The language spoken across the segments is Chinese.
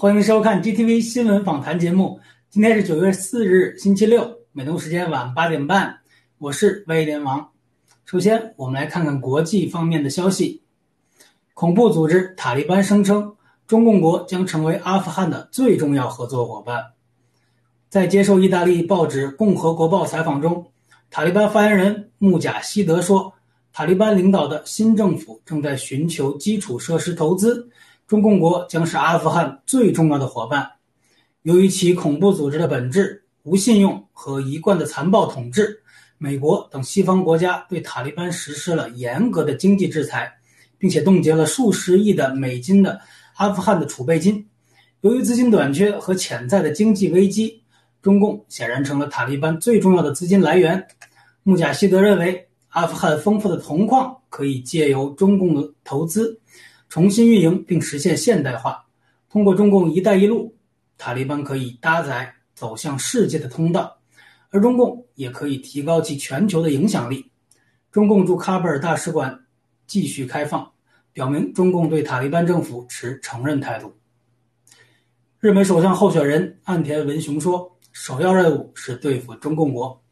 欢迎收看 GTV 新闻访谈节目。今天是九月四日，星期六，美东时间晚八点半，我是威廉王。首先，我们来看看国际方面的消息。恐怖组织塔利班声称，中共国将成为阿富汗的最重要合作伙伴。在接受意大利报纸《共和国报》采访中，塔利班发言人穆贾希德说，塔利班领导的新政府正在寻求基础设施投资，中共国将是阿富汗最重要的伙伴。由于其恐怖组织的本质、无信用和一贯的残暴统治。美国等西方国家对塔利班实施了严格的经济制裁，并且冻结了数十亿的美金的阿富汗的储备金。由于资金短缺和潜在的经济危机，中共显然成了塔利班最重要的资金来源。穆贾希德认为，阿富汗丰富的铜矿可以借由中共的投资重新运营并实现现代化。通过中共“一带一路”，塔利班可以搭载走向世界的通道。而中共也可以提高其全球的影响力。中共驻喀布尔大使馆继续开放，表明中共对塔利班政府持承认态度。日本首相候选人岸田文雄说：“首要任务是对付中共国。”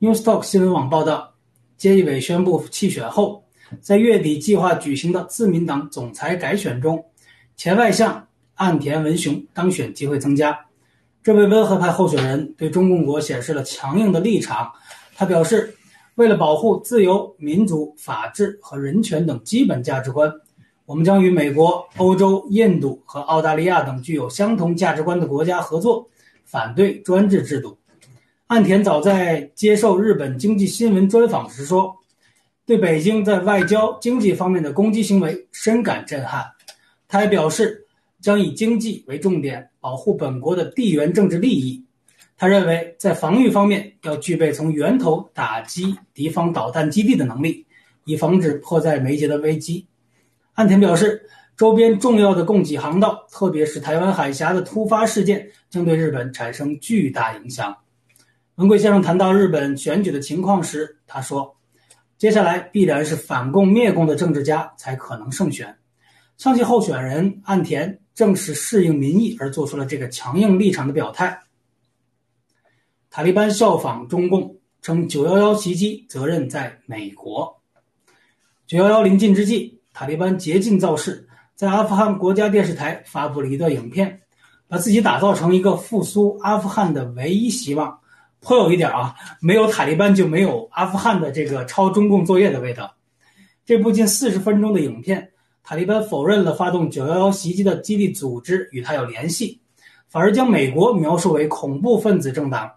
Newstalk 新闻网报道，菅义伟宣布弃选后，在月底计划举行的自民党总裁改选中，前外相岸田文雄当选机会增加。这位温和派候选人对中共国显示了强硬的立场。他表示，为了保护自由、民主、法治和人权等基本价值观，我们将与美国、欧洲、印度和澳大利亚等具有相同价值观的国家合作，反对专制制度。岸田早在接受日本经济新闻专访时说，对北京在外交、经济方面的攻击行为深感震撼。他还表示。将以经济为重点，保护本国的地缘政治利益。他认为，在防御方面要具备从源头打击敌方导弹基地的能力，以防止迫在眉睫的危机。岸田表示，周边重要的供给航道，特别是台湾海峡的突发事件，将对日本产生巨大影响。文贵先生谈到日本选举的情况时，他说：“接下来必然是反共灭共的政治家才可能胜选。”上届候选人岸田。正是适应民意而做出了这个强硬立场的表态。塔利班效仿中共，称九幺幺袭击责任在美国。九幺幺临近之际，塔利班竭尽造势，在阿富汗国家电视台发布了一段影片，把自己打造成一个复苏阿富汗的唯一希望。颇有一点啊，没有塔利班就没有阿富汗的这个抄中共作业的味道。这部近四十分钟的影片。塔利班否认了发动九幺幺袭击的基地组织与他有联系，反而将美国描述为恐怖分子政党。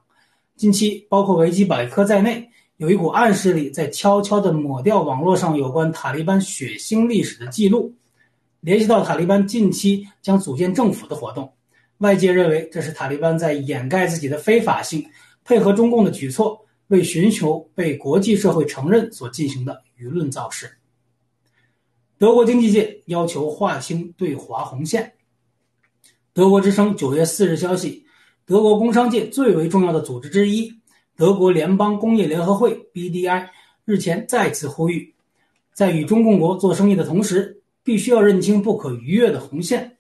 近期，包括维基百科在内，有一股暗势力在悄悄地抹掉网络上有关塔利班血腥历史的记录。联系到塔利班近期将组建政府的活动，外界认为这是塔利班在掩盖自己的非法性，配合中共的举措，为寻求被国际社会承认所进行的舆论造势。德国经济界要求划清对华红线。德国之声九月四日消息，德国工商界最为重要的组织之一——德国联邦工业联合会 （BDI） 日前再次呼吁，在与中共国做生意的同时，必须要认清不可逾越的红线。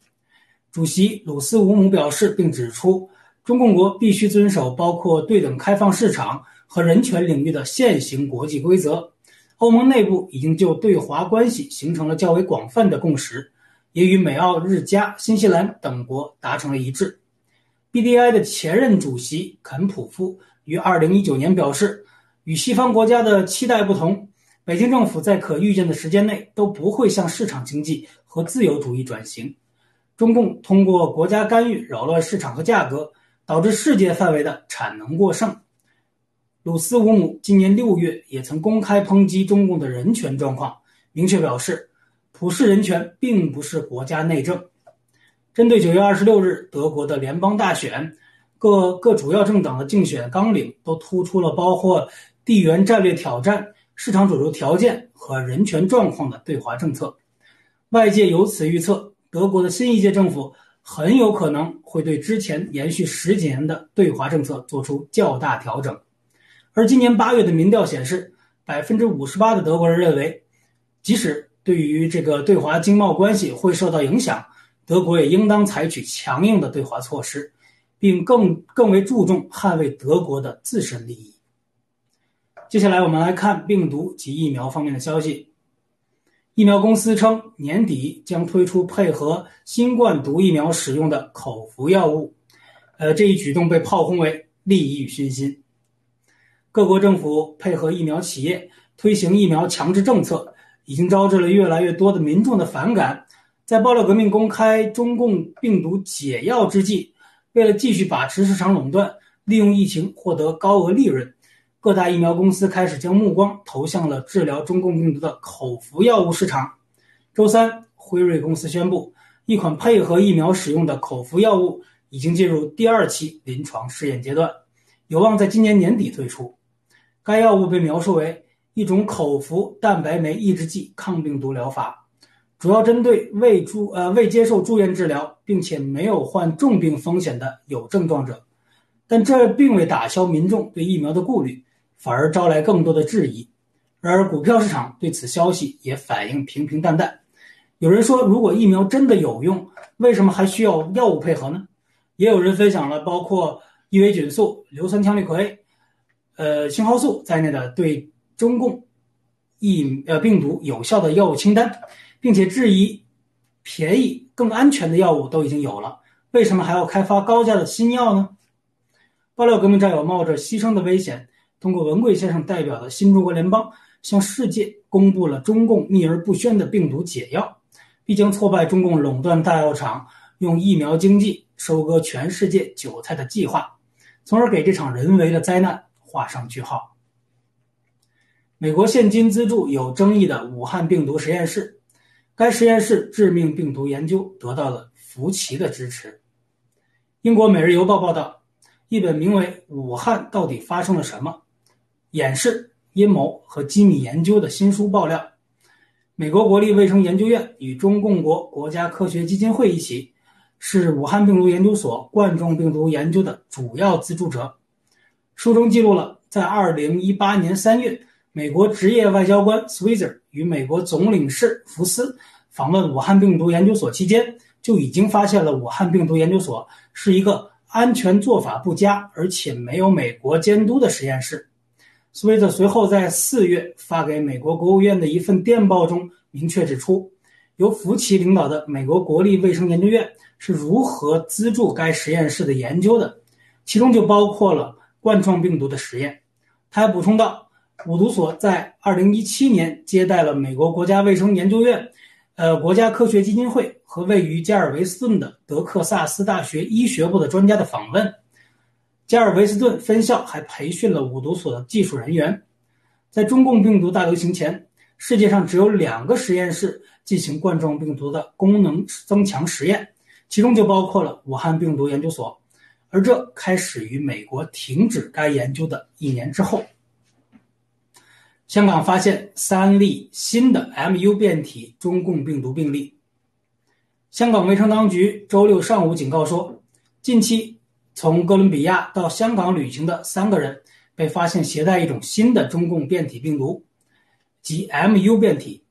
主席鲁斯乌姆表示，并指出，中共国必须遵守包括对等开放市场和人权领域的现行国际规则。欧盟内部已经就对华关系形成了较为广泛的共识，也与美、澳、日、加、新西兰等国达成了一致。BDI 的前任主席肯普夫于2019年表示，与西方国家的期待不同，北京政府在可预见的时间内都不会向市场经济和自由主义转型。中共通过国家干预扰乱市场和价格，导致世界范围的产能过剩。鲁斯乌姆今年六月也曾公开抨击中共的人权状况，明确表示，普世人权并不是国家内政。针对九月二十六日德国的联邦大选，各各主要政党的竞选纲领都突出了包括地缘战略挑战、市场主流条件和人权状况的对华政策。外界由此预测，德国的新一届政府很有可能会对之前延续十几年的对华政策做出较大调整。而今年八月的民调显示，百分之五十八的德国人认为，即使对于这个对华经贸关系会受到影响，德国也应当采取强硬的对华措施，并更更为注重捍卫德国的自身利益。接下来，我们来看病毒及疫苗方面的消息。疫苗公司称，年底将推出配合新冠毒疫苗使用的口服药物。呃，这一举动被炮轰为利益熏心。各国政府配合疫苗企业推行疫苗强制政策，已经招致了越来越多的民众的反感。在爆料革命公开中共病毒解药之际，为了继续把持市场垄断，利用疫情获得高额利润。各大疫苗公司开始将目光投向了治疗中共病毒的口服药物市场。周三，辉瑞公司宣布，一款配合疫苗使用的口服药物已经进入第二期临床试验阶段，有望在今年年底推出。该药物被描述为一种口服蛋白酶抑制剂抗病毒疗法，主要针对未住呃未接受住院治疗并且没有患重病风险的有症状者。但这并未打消民众对疫苗的顾虑。反而招来更多的质疑，然而股票市场对此消息也反应平平淡淡。有人说，如果疫苗真的有用，为什么还需要药物配合呢？也有人分享了包括伊维菌素、硫酸羟氯喹、呃青蒿素在内的对中共疫呃病毒有效的药物清单，并且质疑便宜更安全的药物都已经有了，为什么还要开发高价的新药呢？爆料革命战友冒着牺牲的危险。通过文贵先生代表的新中国联邦，向世界公布了中共秘而不宣的病毒解药，必将挫败中共垄断大药厂用疫苗经济收割全世界韭菜的计划，从而给这场人为的灾难画上句号。美国现金资助有争议的武汉病毒实验室，该实验室致命病毒研究得到了福奇的支持。英国《每日邮报》报道，一本名为《武汉到底发生了什么》。掩饰阴谋和机密研究的新书爆料，美国国立卫生研究院与中共国国家科学基金会一起，是武汉病毒研究所冠状病毒研究的主要资助者。书中记录了在2018年3月，美国职业外交官 Switzer 与美国总领事福斯访问武汉病毒研究所期间，就已经发现了武汉病毒研究所是一个安全做法不佳而且没有美国监督的实验室。斯威特随后在四月发给美国国务院的一份电报中明确指出，由福奇领导的美国国立卫生研究院是如何资助该实验室的研究的，其中就包括了冠状病毒的实验。他还补充道，五毒所在2017年接待了美国国家卫生研究院、呃国家科学基金会和位于加尔维斯顿的德克萨斯大学医学部的专家的访问。加尔维斯顿分校还培训了五毒所的技术人员。在中共病毒大流行前，世界上只有两个实验室进行冠状病毒的功能增强实验，其中就包括了武汉病毒研究所。而这开始于美国停止该研究的一年之后。香港发现三例新的 Mu 变体中共病毒病例。香港卫生当局周六上午警告说，近期。从哥伦比亚到香港旅行的三个人被发现携带一种新的中共变体病毒，即 Mu 变体。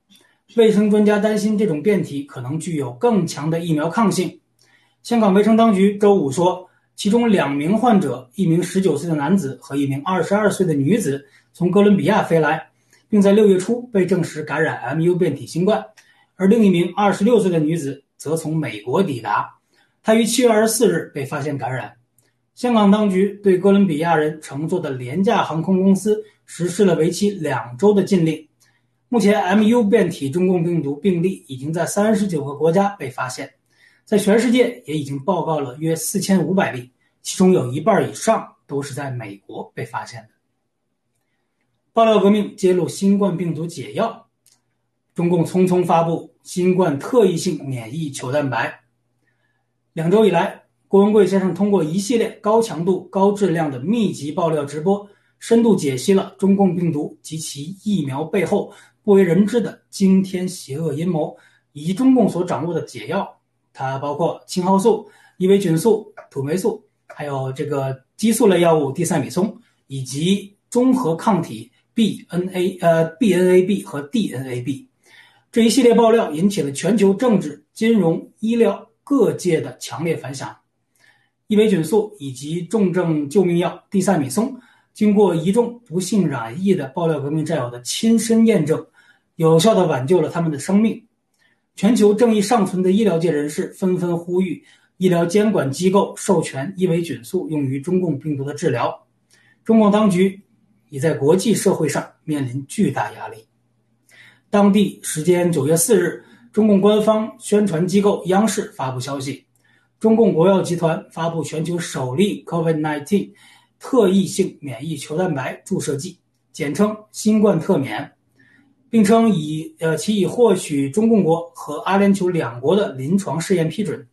卫生专家担心这种变体可能具有更强的疫苗抗性。香港卫生当局周五说，其中两名患者，一名19岁的男子和一名22岁的女子，从哥伦比亚飞来，并在六月初被证实感染 Mu 变体新冠，而另一名26岁的女子则从美国抵达，她于7月24日被发现感染。香港当局对哥伦比亚人乘坐的廉价航空公司实施了为期两周的禁令。目前，Mu 变体中共病毒病例已经在三十九个国家被发现，在全世界也已经报告了约四千五百例，其中有一半以上都是在美国被发现的。爆料革命揭露新冠病毒解药，中共匆匆发布新冠特异性免疫球蛋白。两周以来。郭文贵先生通过一系列高强度、高质量的密集爆料直播，深度解析了中共病毒及其疫苗背后不为人知的惊天邪恶阴谋，以及中共所掌握的解药。它包括青蒿素、伊维菌素、土霉素，还有这个激素类药物地塞米松，以及综合抗体 BNA 呃 BNAB 和 DNAB。这一系列爆料引起了全球政治、金融、医疗。各界的强烈反响。伊维菌素以及重症救命药地塞米松，经过一众不幸染疫的爆料革命战友的亲身验证，有效地挽救了他们的生命。全球正义尚存的医疗界人士纷纷呼吁医疗监管机构授权伊维菌素用于中共病毒的治疗。中共当局已在国际社会上面临巨大压力。当地时间九月四日，中共官方宣传机构央视发布消息。中共国药集团发布全球首例 COVID-19 特异性免疫球蛋白注射剂，简称新冠特免，并称已呃其已获取中共国和阿联酋两国的临床试验批准。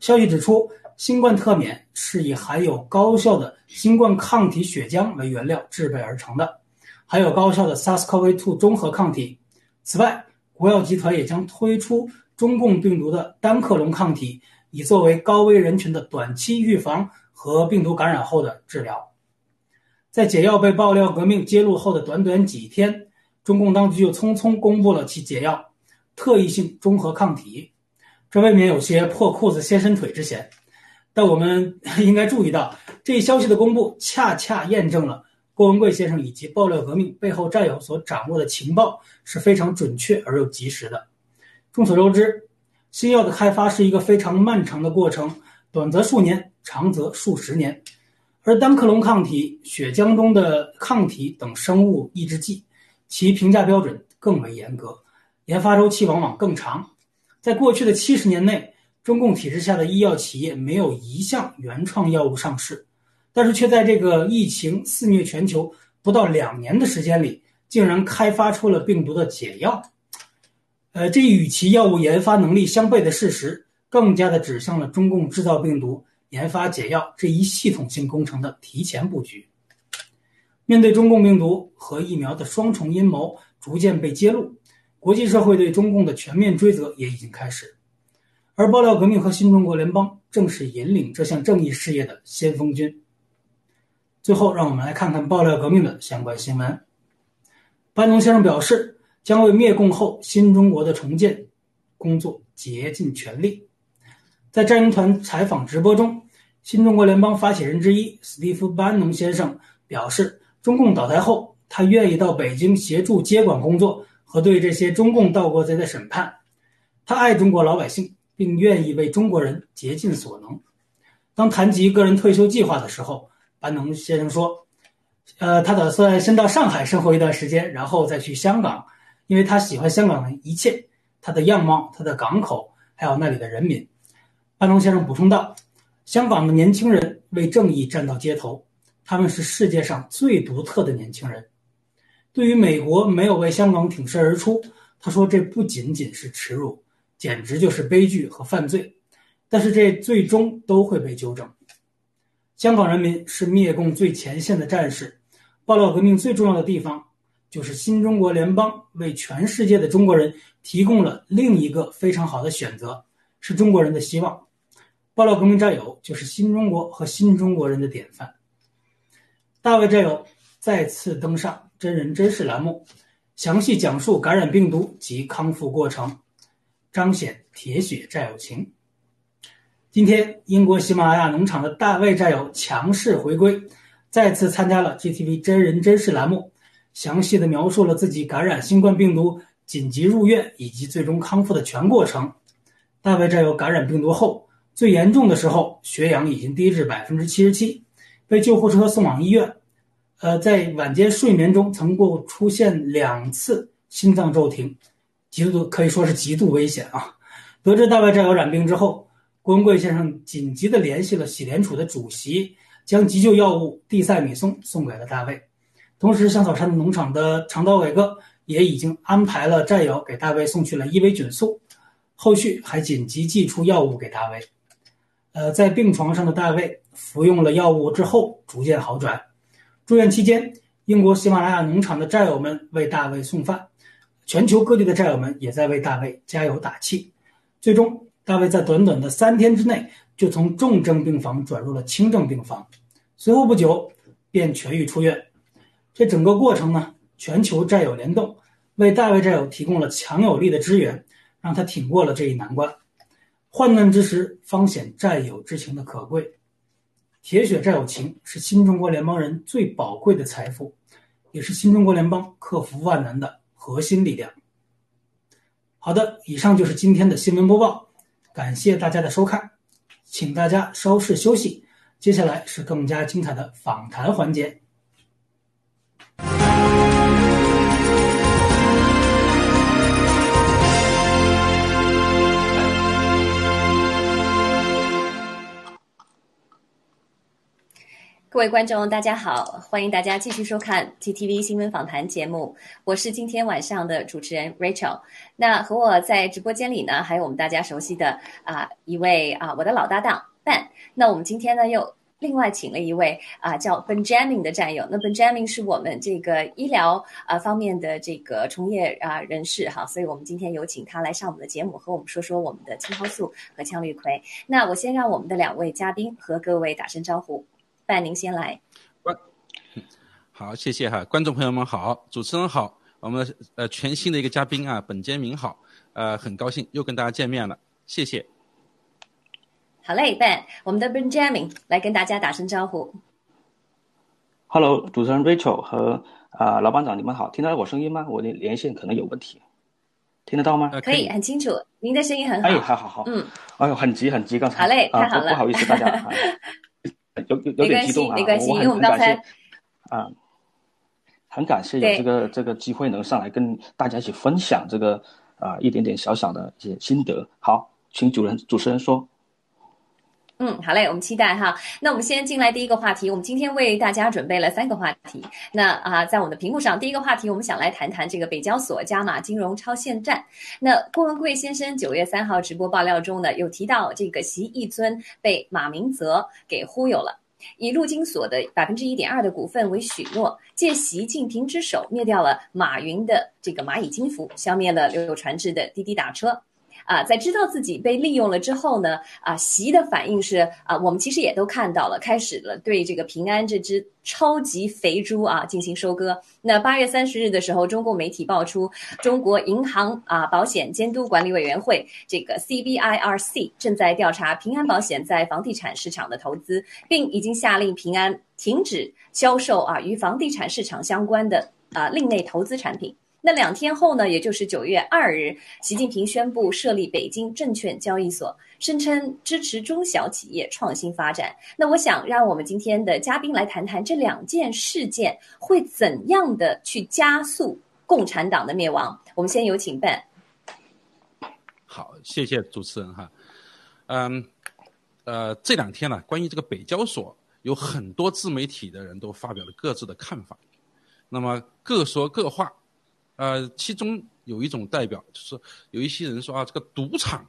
消息指出，新冠特免是以含有高效的新冠抗体血浆为原料制备而成的，含有高效的 SARS-CoV-2 中和抗体。此外，国药集团也将推出中共病毒的单克隆抗体。以作为高危人群的短期预防和病毒感染后的治疗。在解药被爆料革命揭露后的短短几天，中共当局就匆匆公布了其解药特异性中和抗体，这未免有些破裤子先伸腿之嫌。但我们 应该注意到，这一消息的公布恰恰验证了郭文贵先生以及爆料革命背后战友所掌握的情报是非常准确而又及时的。众所周知。新药的开发是一个非常漫长的过程，短则数年，长则数十年。而单克隆抗体、血浆中的抗体等生物抑制剂，其评价标准更为严格，研发周期往往更长。在过去的七十年内，中共体制下的医药企业没有一项原创药物上市，但是却在这个疫情肆虐全球不到两年的时间里，竟然开发出了病毒的解药。呃，这与其药物研发能力相悖的事实，更加的指向了中共制造病毒、研发解药这一系统性工程的提前布局。面对中共病毒和疫苗的双重阴谋逐渐被揭露，国际社会对中共的全面追责也已经开始。而爆料革命和新中国联邦正是引领这项正义事业的先锋军。最后，让我们来看看爆料革命的相关新闻。班农先生表示。将为灭共后新中国的重建工作竭尽全力。在战鹰团采访直播中，新中国联邦发起人之一史蒂夫·班农先生表示，中共倒台后，他愿意到北京协助接管工作和对这些中共盗国贼的审判。他爱中国老百姓，并愿意为中国人竭尽所能。当谈及个人退休计划的时候，班农先生说：“呃，他打算先到上海生活一段时间，然后再去香港。”因为他喜欢香港的一切，它的样貌、它的港口，还有那里的人民。班农先生补充道：“香港的年轻人为正义站到街头，他们是世界上最独特的年轻人。对于美国没有为香港挺身而出，他说这不仅仅是耻辱，简直就是悲剧和犯罪。但是这最终都会被纠正。香港人民是灭共最前线的战士，爆料革命最重要的地方。”就是新中国联邦为全世界的中国人提供了另一个非常好的选择，是中国人的希望。爆料革命战友就是新中国和新中国人的典范。大卫战友再次登上真人真事栏目，详细讲述感染病毒及康复过程，彰显铁血战友情。今天，英国喜马拉雅农场的大卫战友强势回归，再次参加了 GTV 真人真事栏目。详细的描述了自己感染新冠病毒、紧急入院以及最终康复的全过程。大卫战友感染病毒后，最严重的时候血氧已经低至百分之七十七，被救护车送往医院。呃，在晚间睡眠中曾过出现两次心脏骤停，极度可以说是极度危险啊！得知大卫战友染病之后，郭文贵先生紧急的联系了喜联储的主席，将急救药物地塞米松送给了大卫。同时，香草山农场的长刀伟哥也已经安排了战友给大卫送去了伊维菌素，后续还紧急寄出药物给大卫。呃，在病床上的大卫服用了药物之后逐渐好转。住院期间，英国喜马拉雅农场的战友们为大卫送饭，全球各地的战友们也在为大卫加油打气。最终，大卫在短短的三天之内就从重症病房转入了轻症病房，随后不久便痊愈出院。这整个过程呢，全球战友联动，为大卫战友提供了强有力的支援，让他挺过了这一难关。患难之时方显战友之情的可贵。铁血战友情是新中国联邦人最宝贵的财富，也是新中国联邦克服万难的核心力量。好的，以上就是今天的新闻播报，感谢大家的收看，请大家稍事休息，接下来是更加精彩的访谈环节。各位观众，大家好，欢迎大家继续收看 TTV 新闻访谈节目，我是今天晚上的主持人 Rachel。那和我在直播间里呢，还有我们大家熟悉的啊一位啊我的老搭档 Ben。那我们今天呢又另外请了一位啊叫 Benjamin 的战友。那 Benjamin 是我们这个医疗啊方面的这个从业啊人士哈，所以我们今天有请他来上我们的节目，和我们说说我们的青蒿素和羟氯喹。那我先让我们的两位嘉宾和各位打声招呼。范，您先来。观，好，谢谢哈，观众朋友们好，主持人好，我们呃全新的一个嘉宾啊，本杰明好，呃，很高兴又跟大家见面了，谢谢。好嘞，Ben，我们的 Benjamin 来跟大家打声招呼。Hello，主持人 Rachel 和啊老班长，你们好，听到我声音吗？我的连线可能有问题，听得到吗？可以，很清楚，您的声音很好。哎，好好好，嗯，哎呦，很急很急，刚才好嘞，太好了，不好意思大家。有有有点激动啊！没关系，因为我们刚才啊，很感谢有这个这个机会能上来跟大家一起分享这个啊一点点小小的一些心得。好，请主人主持人说。嗯，好嘞，我们期待哈。那我们先进来第一个话题，我们今天为大家准备了三个话题。那啊，在我们的屏幕上，第一个话题我们想来谈谈这个北交所加码金融超限战。那郭文贵先生九月三号直播爆料中呢，有提到这个习一尊被马明泽给忽悠了，以陆金所的百分之一点二的股份为许诺，借习近平之手灭掉了马云的这个蚂蚁金服，消灭了六六传志的滴滴打车。啊，在知道自己被利用了之后呢，啊，习的反应是啊，我们其实也都看到了，开始了对这个平安这只超级肥猪啊进行收割。那八月三十日的时候，中共媒体爆出，中国银行啊保险监督管理委员会这个 CBIRC 正在调查平安保险在房地产市场的投资，并已经下令平安停止销售啊与房地产市场相关的啊另类投资产品。那两天后呢，也就是九月二日，习近平宣布设立北京证券交易所，声称支持中小企业创新发展。那我想让我们今天的嘉宾来谈谈这两件事件会怎样的去加速共产党的灭亡。我们先有请范。好，谢谢主持人哈。嗯，呃，这两天呢，关于这个北交所，有很多自媒体的人都发表了各自的看法，那么各说各话。呃，其中有一种代表就是有一些人说啊，这个赌场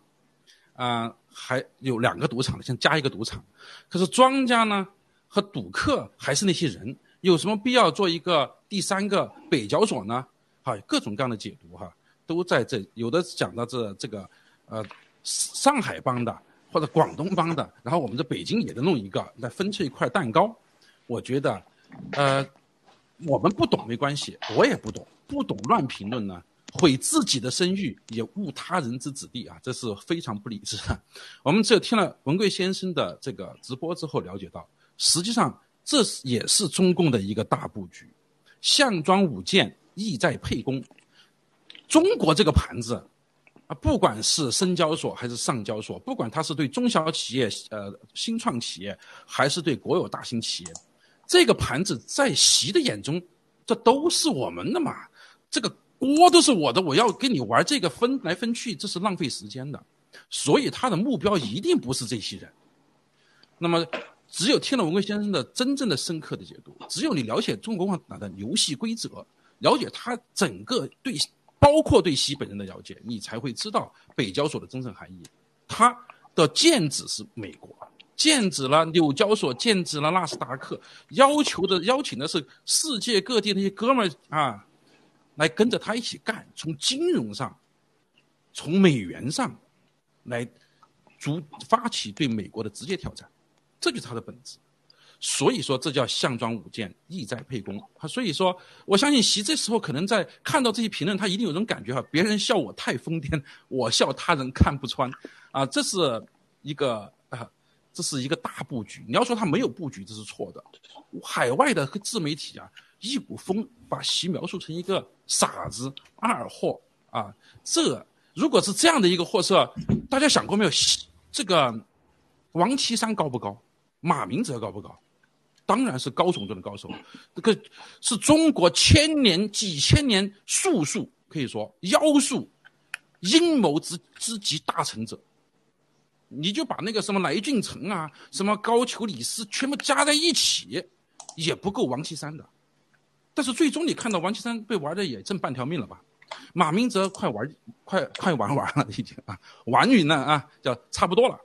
啊还有两个赌场的，先加一个赌场。可是庄家呢和赌客还是那些人，有什么必要做一个第三个北交所呢？啊，各种各样的解读哈，都在这。有的讲到这这个呃上海帮的或者广东帮的，然后我们这北京也得弄一个来分这一块蛋糕。我觉得呃我们不懂没关系，我也不懂。不懂乱评论呢，毁自己的声誉，也误他人之子弟啊，这是非常不理智的。我们只有听了文贵先生的这个直播之后，了解到，实际上这也是中共的一个大布局，项庄舞剑，意在沛公。中国这个盘子啊，不管是深交所还是上交所，不管它是对中小企业、呃新创企业，还是对国有大型企业，这个盘子在习的眼中，这都是我们的嘛。这个锅都是我的，我要跟你玩这个分来分去，这是浪费时间的。所以他的目标一定不是这些人。那么，只有听了文贵先生的真正的深刻的解读，只有你了解中国共产党的游戏规则，了解他整个对包括对习本人的了解，你才会知道北交所的真正含义。他的剑指是美国，剑指了纽交所，剑指了纳斯达克，要求的邀请的是世界各地那些哥们儿啊。来跟着他一起干，从金融上，从美元上，来，逐发起对美国的直接挑战，这就是他的本质。所以说这叫项庄舞剑，意在沛公啊。所以说，我相信习这时候可能在看到这些评论，他一定有种感觉哈，别人笑我太疯癫，我笑他人看不穿，啊，这是一个啊，这是一个大布局。你要说他没有布局，这是错的。海外的自媒体啊，一股风把习描述成一个傻子、二货啊，这如果是这样的一个货色，大家想过没有？这个王岐山高不高？马明哲高不高？当然是高手中的高手。这个是中国千年、几千年术数，可以说妖术、阴谋之之极大成者。你就把那个什么来俊臣啊、什么高俅、李斯全部加在一起，也不够王岐山的。但是最终你看到王岐山被玩的也挣半条命了吧？马明哲快玩，快快玩完了已经啊，玩匀了啊，叫差不多了，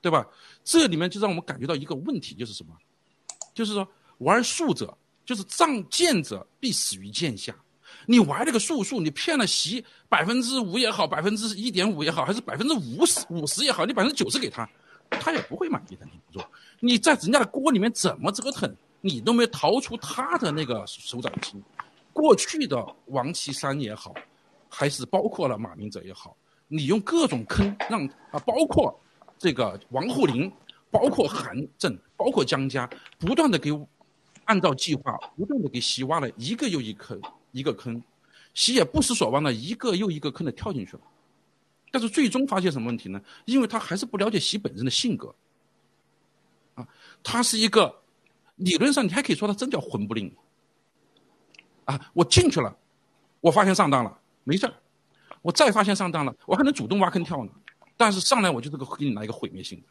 对吧？这里面就让我们感觉到一个问题，就是什么？就是说玩术者，就是仗剑者必死于剑下。你玩那个术数，你骗了席百分之五也好，百分之一点五也好，还是百分之五十五十也好，你百分之九十给他，他也不会满意的。你做你在人家的锅里面怎么折腾，你都没逃出他的那个手掌心。过去的王岐山也好，还是包括了马明哲也好，你用各种坑让啊，包括这个王沪宁，包括韩正，包括江家，不断的给按照计划，不断的给习挖了一个又一坑，一个坑，习也不失所望的一个又一个坑的跳进去了，但是最终发现什么问题呢？因为他还是不了解习本人的性格，啊，他是一个理论上你还可以说他真叫混不吝。啊，我进去了，我发现上当了，没事儿，我再发现上当了，我还能主动挖坑跳呢。但是上来我就这个给你来一个毁灭性的，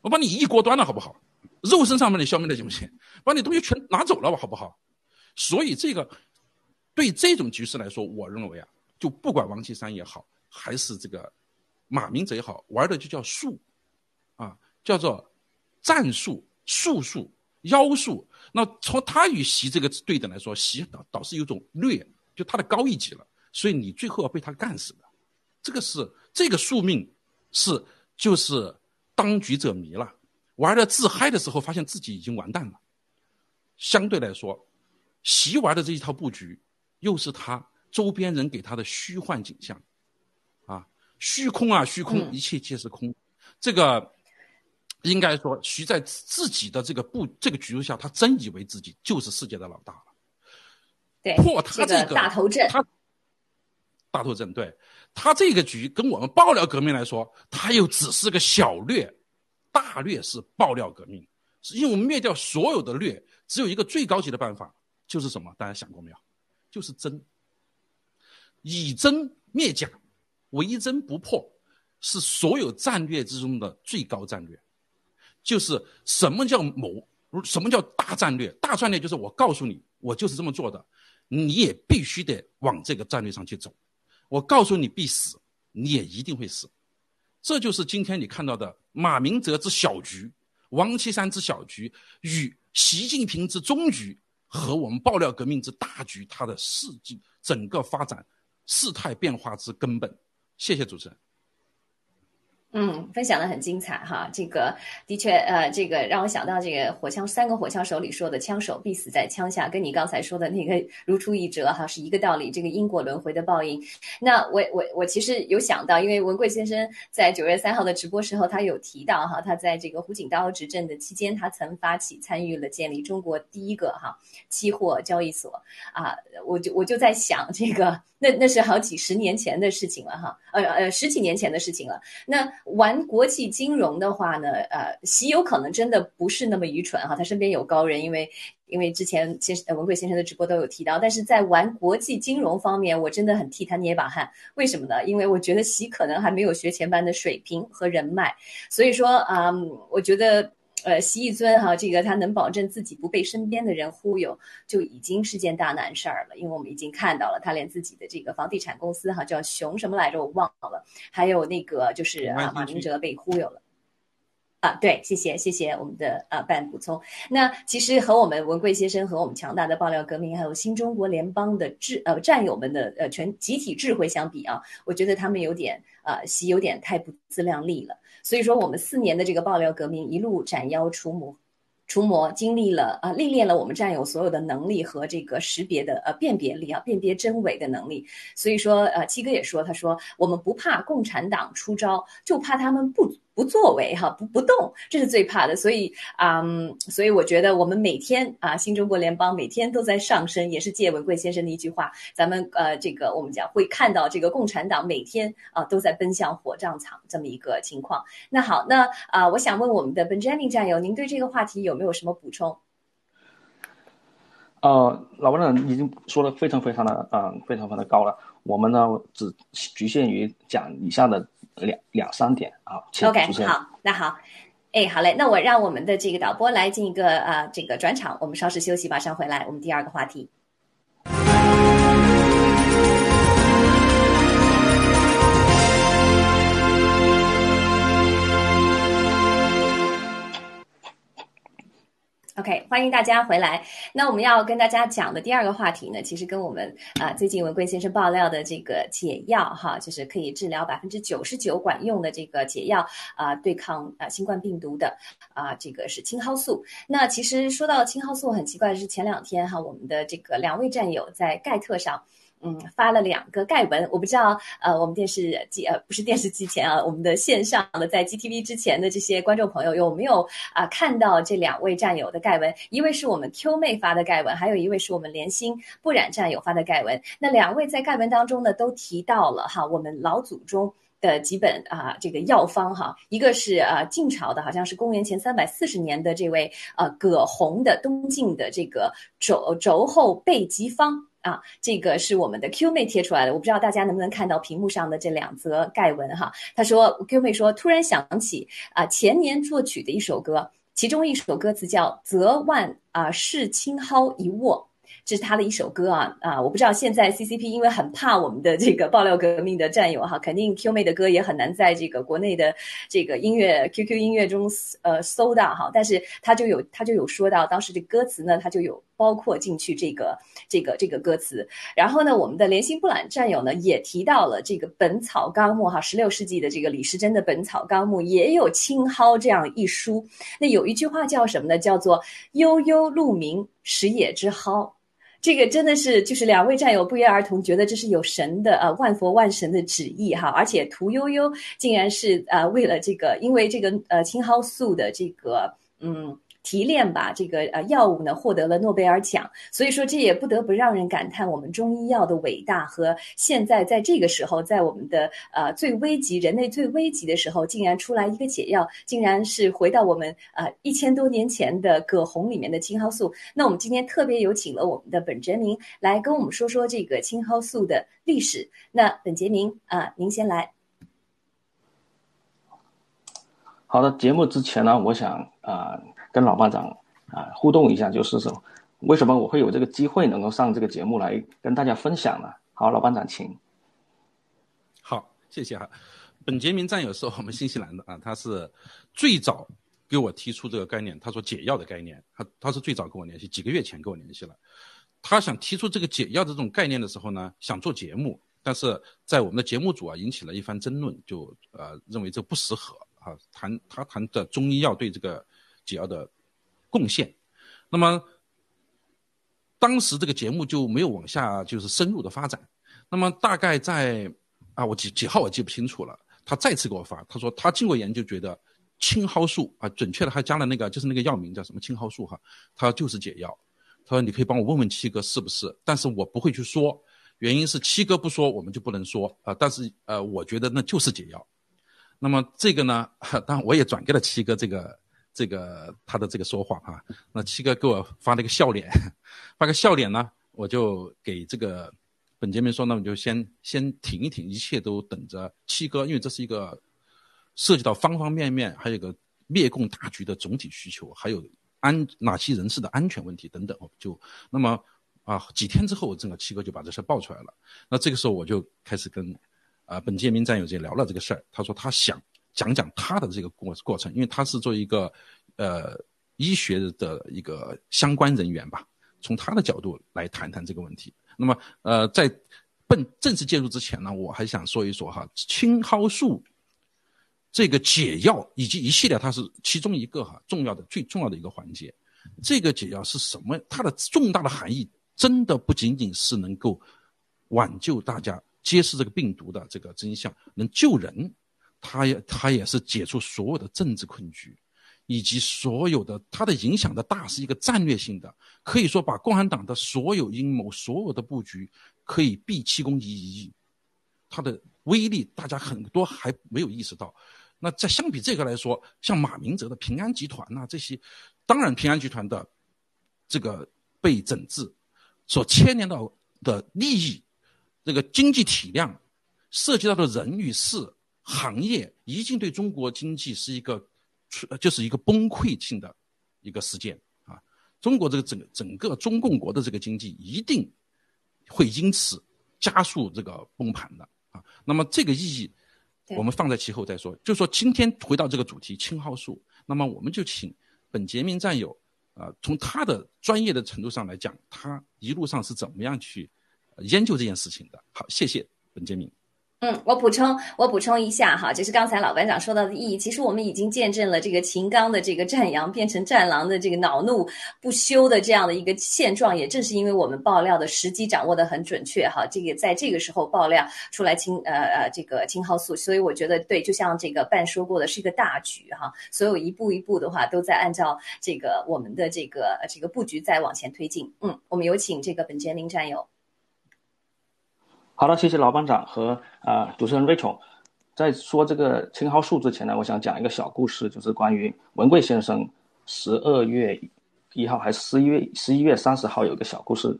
我把你一锅端了，好不好？肉身上面你消灭了行不行？把你东西全拿走了，好不好？所以这个对这种局势来说，我认为啊，就不管王岐山也好，还是这个马明哲也好，玩的就叫术，啊，叫做战术、术数。妖术，那从他与习这个对等来说，习倒倒是有种略，就他的高一级了，所以你最后要被他干死的，这个是这个宿命，是就是当局者迷了，玩的自嗨的时候，发现自己已经完蛋了。相对来说，习玩的这一套布局，又是他周边人给他的虚幻景象，啊，虚空啊，虚空，一切皆是空，这个。应该说，徐在自己的这个布这个局势下，他真以为自己就是世界的老大了。对，破他这个大头阵，他大头阵，对他这个局跟我们爆料革命来说，他又只是个小略，大略是爆料革命，是因为我们灭掉所有的略，只有一个最高级的办法，就是什么？大家想过没有？就是真，以真灭假，为真不破，是所有战略之中的最高战略。就是什么叫谋，什么叫大战略？大战略就是我告诉你，我就是这么做的，你也必须得往这个战略上去走。我告诉你必死，你也一定会死。这就是今天你看到的马明哲之小局，王岐山之小局，与习近平之中局和我们爆料革命之大局，它的事迹整个发展事态变化之根本。谢谢主持人。嗯，分享的很精彩哈，这个的确，呃，这个让我想到这个火枪三个火枪手里说的“枪手必死在枪下”，跟你刚才说的那个如出一辙哈，是一个道理。这个因果轮回的报应。那我我我其实有想到，因为文贵先生在九月三号的直播时候，他有提到哈，他在这个胡锦涛执政的期间，他曾发起参与了建立中国第一个哈期货交易所啊，我就我就在想，这个那那是好几十年前的事情了哈，呃呃十几年前的事情了，那。玩国际金融的话呢，呃，习有可能真的不是那么愚蠢哈，他身边有高人，因为因为之前先文贵先生的直播都有提到，但是在玩国际金融方面，我真的很替他捏把汗。为什么呢？因为我觉得习可能还没有学前班的水平和人脉，所以说啊，我觉得。呃，习一尊哈，这个他能保证自己不被身边的人忽悠，就已经是件大难事儿了。因为我们已经看到了，他连自己的这个房地产公司哈，叫熊什么来着，我忘了。还有那个就是啊，马明哲被忽悠了。啊，对，谢谢谢谢我们的啊办补充。那其实和我们文贵先生和我们强大的爆料革命，还有新中国联邦的智呃战友们的呃全集体智慧相比啊，我觉得他们有点呃习有点太不自量力了。所以说，我们四年的这个爆料革命一路斩妖除魔。除魔经历了啊历练了我们战友所有的能力和这个识别的呃辨别力啊，辨别真伪的能力。所以说呃七哥也说，他说我们不怕共产党出招，就怕他们不。不作为哈，不不动，这是最怕的。所以啊，所以我觉得我们每天啊，新中国联邦每天都在上升，也是借文贵先生的一句话，咱们呃，这个我们讲会看到这个共产党每天啊都在奔向火葬场这么一个情况。那好，那啊，我想问我们的 Benjamin 战友，您对这个话题有没有什么补充？呃，老班长已经说的非常非常的嗯，非常非常的高了。我们呢，只局限于讲以下的。两两三点啊，OK，好，那好，哎，好嘞，那我让我们的这个导播来进一个啊，这个转场，我们稍事休息，马上回来，我们第二个话题。OK，欢迎大家回来。那我们要跟大家讲的第二个话题呢，其实跟我们啊最近文贵先生爆料的这个解药哈，就是可以治疗百分之九十九管用的这个解药啊，对抗啊新冠病毒的啊，这个是青蒿素。那其实说到青蒿素，很奇怪的是前两天哈，我们的这个两位战友在盖特上。嗯，发了两个盖文，我不知道，呃，我们电视机呃不是电视机前啊，我们的线上的在 GTV 之前的这些观众朋友有没有啊看到这两位战友的盖文？一位是我们 Q 妹发的盖文，还有一位是我们莲心不染战友发的盖文。那两位在盖文当中呢，都提到了哈，我们老祖宗的几本啊这个药方哈，一个是啊晋朝的，好像是公元前三百四十年的这位呃葛洪的东晋的这个轴轴后备急方。啊，这个是我们的 Q 妹贴出来的，我不知道大家能不能看到屏幕上的这两则盖文哈。他说，Q 妹说，突然想起啊，前年作曲的一首歌，其中一首歌词叫《择万啊是青蒿一握》。这是他的一首歌啊啊！我不知道现在 CCP 因为很怕我们的这个爆料革命的战友哈，肯定 Q 妹的歌也很难在这个国内的这个音乐 QQ 音乐中呃搜到哈。但是他就有他就有说到当时这歌词呢，他就有包括进去这个这个这个歌词。然后呢，我们的连心不懒战友呢也提到了这个《本草纲目》哈，十六世纪的这个李时珍的《本草纲目》也有青蒿这样一书。那有一句话叫什么呢？叫做“悠悠鹿鸣，食野之蒿”。这个真的是，就是两位战友不约而同觉得这是有神的呃万佛万神的旨意哈，而且屠呦呦竟然是呃为了这个，因为这个呃青蒿素的这个嗯。提炼吧，这个呃药物呢获得了诺贝尔奖，所以说这也不得不让人感叹我们中医药的伟大和现在在这个时候，在我们的呃最危急、人类最危急的时候，竟然出来一个解药，竟然是回到我们呃一千多年前的葛洪里面的青蒿素。那我们今天特别有请了我们的本杰明来跟我们说说这个青蒿素的历史。那本杰明啊，您先来。好的，节目之前呢，我想啊。跟老班长啊互动一下，就是说，为什么我会有这个机会能够上这个节目来跟大家分享呢？好，老班长，请。好，谢谢哈。本杰明战友是我们新西兰的啊，他是最早给我提出这个概念，他说解药的概念，他他是最早跟我联系，几个月前跟我联系了。他想提出这个解药的这种概念的时候呢，想做节目，但是在我们的节目组啊引起了一番争论，就呃认为这不适合啊，谈他谈的中医药对这个。解药的贡献，那么当时这个节目就没有往下就是深入的发展。那么大概在啊，我几几号我记不清楚了。他再次给我发，他说他经过研究觉得青蒿素啊，准确的还加了那个就是那个药名叫什么青蒿素哈，他就是解药。他说你可以帮我问问七哥是不是，但是我不会去说，原因是七哥不说我们就不能说啊。但是呃，我觉得那就是解药。那么这个呢，当然我也转给了七哥这个。这个他的这个说话啊，那七哥给我发了一个笑脸，发个笑脸呢，我就给这个本杰明说，那我就先先停一停，一切都等着七哥，因为这是一个涉及到方方面面，还有一个灭共大局的总体需求，还有安哪些人士的安全问题等等，我就那么啊几天之后，这个七哥就把这事爆出来了。那这个时候我就开始跟啊本杰明战友就聊了这个事儿，他说他想。讲讲他的这个过过程，因为他是做一个，呃，医学的一个相关人员吧，从他的角度来谈谈这个问题。那么，呃，在奔正式介入之前呢，我还想说一说哈，青蒿素这个解药以及一系列，它是其中一个哈重要的最重要的一个环节。这个解药是什么？它的重大的含义真的不仅仅是能够挽救大家揭示这个病毒的这个真相，能救人，他也他也是解除所有的政治困局，以及所有的它的影响的大是一个战略性的，可以说把共产党的所有阴谋、所有的布局可以毕其功于一役，它的威力大家很多还没有意识到。那在相比这个来说，像马明哲的平安集团呐这些。当然，平安集团的这个被整治，所牵连到的利益，这个经济体量，涉及到的人与事、行业，已经对中国经济是一个，就是一个崩溃性的一个事件啊！中国这个整整个中共国的这个经济一定会因此加速这个崩盘的啊！那么这个意义，我们放在其后再说。就说今天回到这个主题，青蒿素，那么我们就请。本杰明战友，啊，从他的专业的程度上来讲，他一路上是怎么样去研究这件事情的？好，谢谢本杰明。嗯，我补充，我补充一下哈，就是刚才老班长说到的意义。其实我们已经见证了这个秦刚的这个战羊变成战狼的这个恼怒不休的这样的一个现状，也正是因为我们爆料的时机掌握的很准确哈。这个在这个时候爆料出来青呃呃这个青蒿素，所以我觉得对，就像这个半说过的，是一个大局哈。所有一步一步的话，都在按照这个我们的这个这个布局在往前推进。嗯，我们有请这个本杰明战友。好的，谢谢老班长和啊主持人 Rachel。在说这个青蒿素之前呢，我想讲一个小故事，就是关于文贵先生十二月一号还是十一月十一月三十号有一个小故事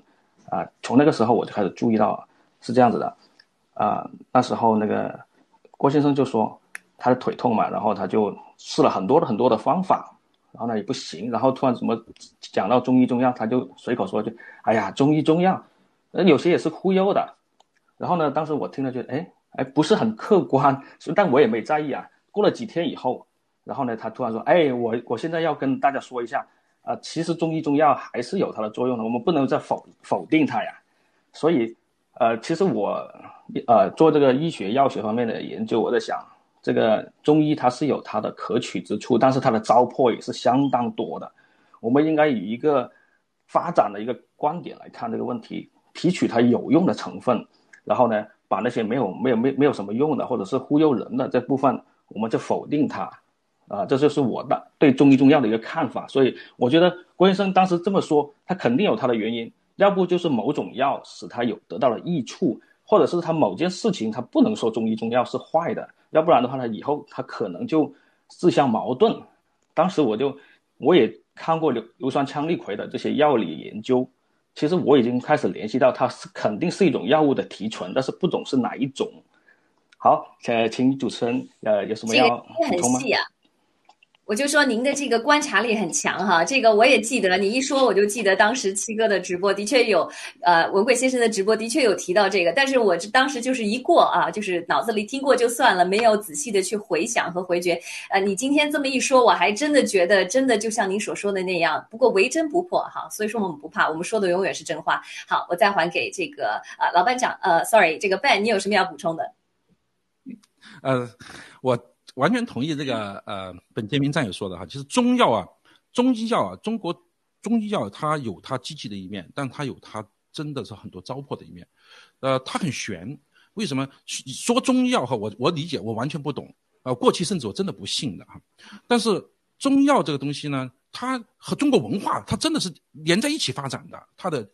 啊。从那个时候我就开始注意到是这样子的啊。那时候那个郭先生就说他的腿痛嘛，然后他就试了很多的很多的方法，然后呢也不行，然后突然怎么讲到中医中药，他就随口说就哎呀中医中药，呃有些也是忽悠的。然后呢？当时我听了觉得，哎哎，不是很客观，但我也没在意啊。过了几天以后，然后呢，他突然说，哎，我我现在要跟大家说一下，啊，其实中医中药还是有它的作用的，我们不能再否否定它呀。所以，呃，其实我呃做这个医学药学方面的研究，我在想，这个中医它是有它的可取之处，但是它的糟粕也是相当多的。我们应该以一个发展的一个观点来看这个问题，提取它有用的成分。然后呢，把那些没有没有没没有什么用的，或者是忽悠人的这部分，我们就否定它，啊，这就是我的对中医中药的一个看法。所以我觉得郭医生当时这么说，他肯定有他的原因，要不就是某种药使他有得到了益处，或者是他某件事情他不能说中医中药是坏的，要不然的话呢，以后他可能就自相矛盾。当时我就我也看过硫硫酸羟氯喹的这些药理研究。其实我已经开始联系到，它是肯定是一种药物的提纯，但是不懂是哪一种。好，呃，请主持人呃有什么要补充吗？我就说您的这个观察力很强哈，这个我也记得了。你一说我就记得当时七哥的直播的确有，呃，文贵先生的直播的确有提到这个，但是我当时就是一过啊，就是脑子里听过就算了，没有仔细的去回想和回绝。呃，你今天这么一说，我还真的觉得真的就像您所说的那样。不过唯真不破哈，所以说我们不怕，我们说的永远是真话。好，我再还给这个呃老班长，呃，sorry，这个 Ben，你有什么要补充的？呃，我。完全同意这个呃，本杰明战友说的哈，其实中药啊，中医药啊，中国中医药它有它积极的一面，但它有它真的是很多糟粕的一面，呃，它很玄。为什么说中药哈？我我理解，我完全不懂啊。过去甚至我真的不信的哈。但是中药这个东西呢，它和中国文化它真的是连在一起发展的，它的。